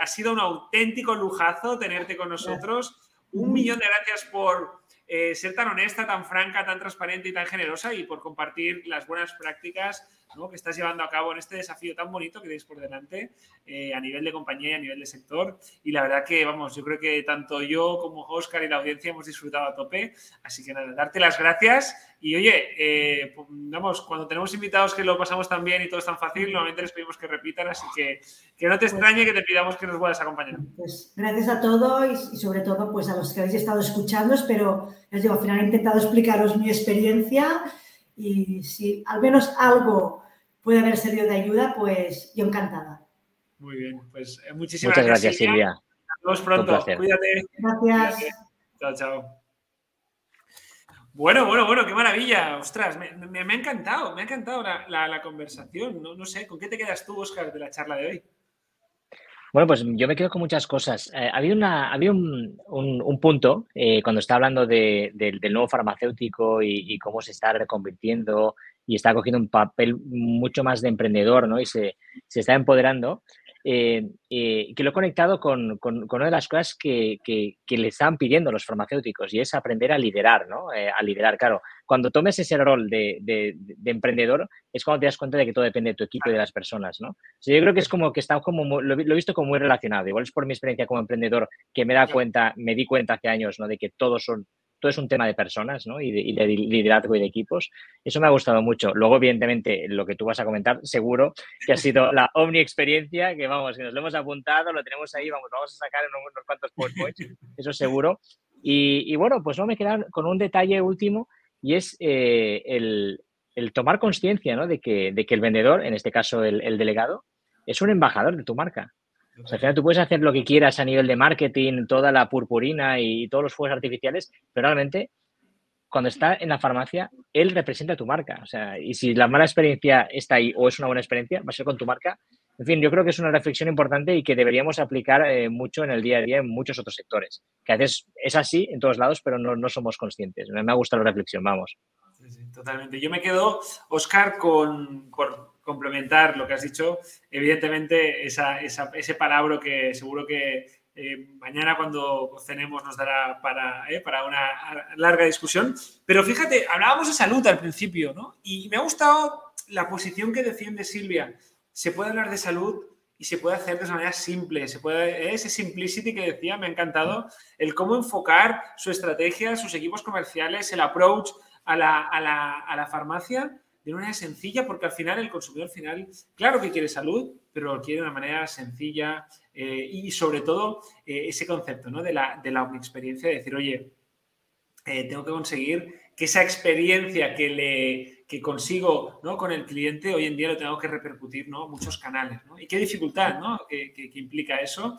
ha sido un auténtico lujazo tenerte con nosotros. Un millón de gracias por eh, ser tan honesta, tan franca, tan transparente y tan generosa y por compartir las buenas prácticas que estás llevando a cabo en este desafío tan bonito que tenéis por delante eh, a nivel de compañía y a nivel de sector. Y la verdad que, vamos, yo creo que tanto yo como Oscar y la audiencia hemos disfrutado a tope. Así que nada, darte las gracias. Y oye, eh, pues, vamos, cuando tenemos invitados que lo pasamos tan bien y todo es tan fácil, normalmente les pedimos que repitan. Así que que no te extrañe que te pidamos que nos vuelvas a acompañar. Pues gracias a todos y, sobre todo pues a los que habéis estado escuchando. Espero, les digo, al final he intentado explicaros mi experiencia y si al menos algo puede haber servido de ayuda, pues yo encantada. Muy bien, pues eh, muchísimas Muchas gracias, Silvia. Nos vemos pronto. Cuídate. Gracias. Chao, chao. Bueno, bueno, bueno, qué maravilla. Ostras, me, ha encantado, me ha encantado la, conversación. No, no, sé, ¿con qué te quedas tú, Oscar, de la charla de hoy? Bueno, pues yo me quedo con muchas cosas. Eh, había una, había un, un, punto eh, cuando está hablando del nuevo farmacéutico y, y, cómo se está reconvirtiendo y está cogiendo un papel mucho más de emprendedor, ¿no? Y se, se está empoderando. Eh, eh, que lo he conectado con, con, una de las cosas que, que, le están pidiendo los farmacéuticos y es aprender a liderar, ¿no? Eh, a liderar, claro. Cuando tomes ese rol de, de, de, emprendedor es cuando te das cuenta de que todo depende de tu equipo y de las personas, ¿no? yo creo que es como que está como, lo, he visto como muy relacionado. Igual es por mi experiencia como emprendedor que me da cuenta, me di cuenta hace años, ¿no? De que todos son es un tema de personas ¿no? y, de, liderazgo y de equipos. Eso me ha gustado mucho. Luego, evidentemente, lo que tú vas a comentar, seguro que ha sido la Omni experiencia, que vamos, que nos lo hemos apuntado, lo tenemos ahí, vamos, vamos a sacar unos, unos cuantos PowerPoints, eso seguro. Y, bueno, pues no me quedar con un detalle último y es eh, el, tomar conciencia ¿no? de que el vendedor, en este caso el delegado, es un embajador de tu marca. O sea, al final tú puedes hacer lo que quieras a nivel de marketing, toda la purpurina y todos los fuegos artificiales, pero realmente cuando está en la farmacia, él representa tu marca. O sea, y si la mala experiencia está ahí o es una buena experiencia, va a ser con tu marca. En fin, yo creo que es una reflexión importante y que deberíamos aplicar eh, mucho en el día a día en muchos otros sectores. Que a veces es así en todos lados, pero no, no somos conscientes. Me ha gustado la reflexión, vamos. Sí, sí, totalmente. Yo me quedo, Oscar, con, con complementar lo que has dicho, evidentemente ese palabra que seguro que eh, mañana cuando cenemos nos dará para, eh, para una larga discusión. Pero fíjate, hablábamos de salud al principio, ¿no? Y me ha gustado la posición que defiende Silvia. Se puede hablar de salud y se puede hacer de una manera simple. Se puede, ese simplicity que decía, me ha encantado, el cómo enfocar su estrategia, sus equipos comerciales, el approach a la, a la, a la farmacia de una manera sencilla, porque al final el consumidor final, claro que quiere salud, pero lo quiere de una manera sencilla eh, y sobre todo eh, ese concepto ¿no? de la, de la experiencia, de decir, oye, eh, tengo que conseguir que esa experiencia que, le, que consigo ¿no? con el cliente hoy en día lo tengo que repercutir ¿no? muchos canales. ¿no? Y qué dificultad ¿no? que, que, implica eso.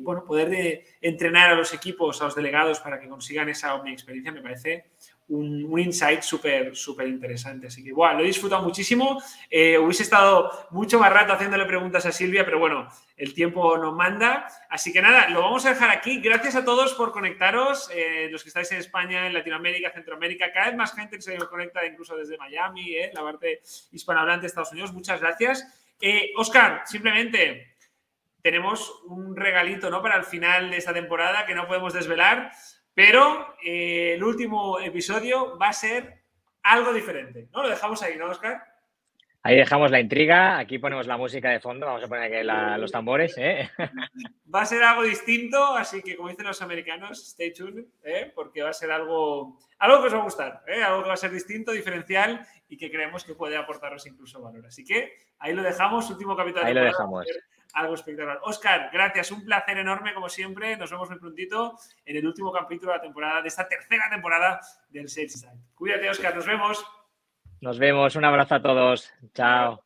bueno, poder de, entrenar a los equipos, a los delegados para que consigan esa omni experiencia me parece un, insight súper, súper interesante. Así que, bueno, lo he disfrutado muchísimo. Eh, hubiese estado mucho más rato haciéndole preguntas a Silvia, pero bueno, el tiempo nos manda. Así que nada, lo vamos a dejar aquí. Gracias a todos por conectaros, eh, los que estáis en España, en Latinoamérica, Centroamérica. Cada vez más gente se conecta incluso desde Miami, eh, la parte hispanohablante de Estados Unidos. Muchas gracias. Oscar, simplemente tenemos un regalito ¿no? para el final de esta temporada que no podemos desvelar. Pero eh, el último episodio va a ser algo diferente, ¿no? Lo dejamos ahí, ¿no, Oscar? Ahí dejamos la intriga, aquí ponemos la música de fondo, vamos a poner aquí los tambores. ¿eh? Va a ser algo distinto, así que como dicen los americanos, stay tuned, ¿eh? porque va a ser algo, algo que os va a gustar, ¿eh? algo que va a ser distinto, diferencial y que creemos que puede aportaros incluso valor. Así que ahí lo dejamos, último capítulo. Ahí lo dejamos algo espectacular. Oscar, gracias, un placer enorme como siempre. Nos vemos muy prontito en el último capítulo de la temporada, de esta tercera temporada del Sales Side. Cuídate, Oscar, nos vemos. Nos vemos, un abrazo a todos. Chao.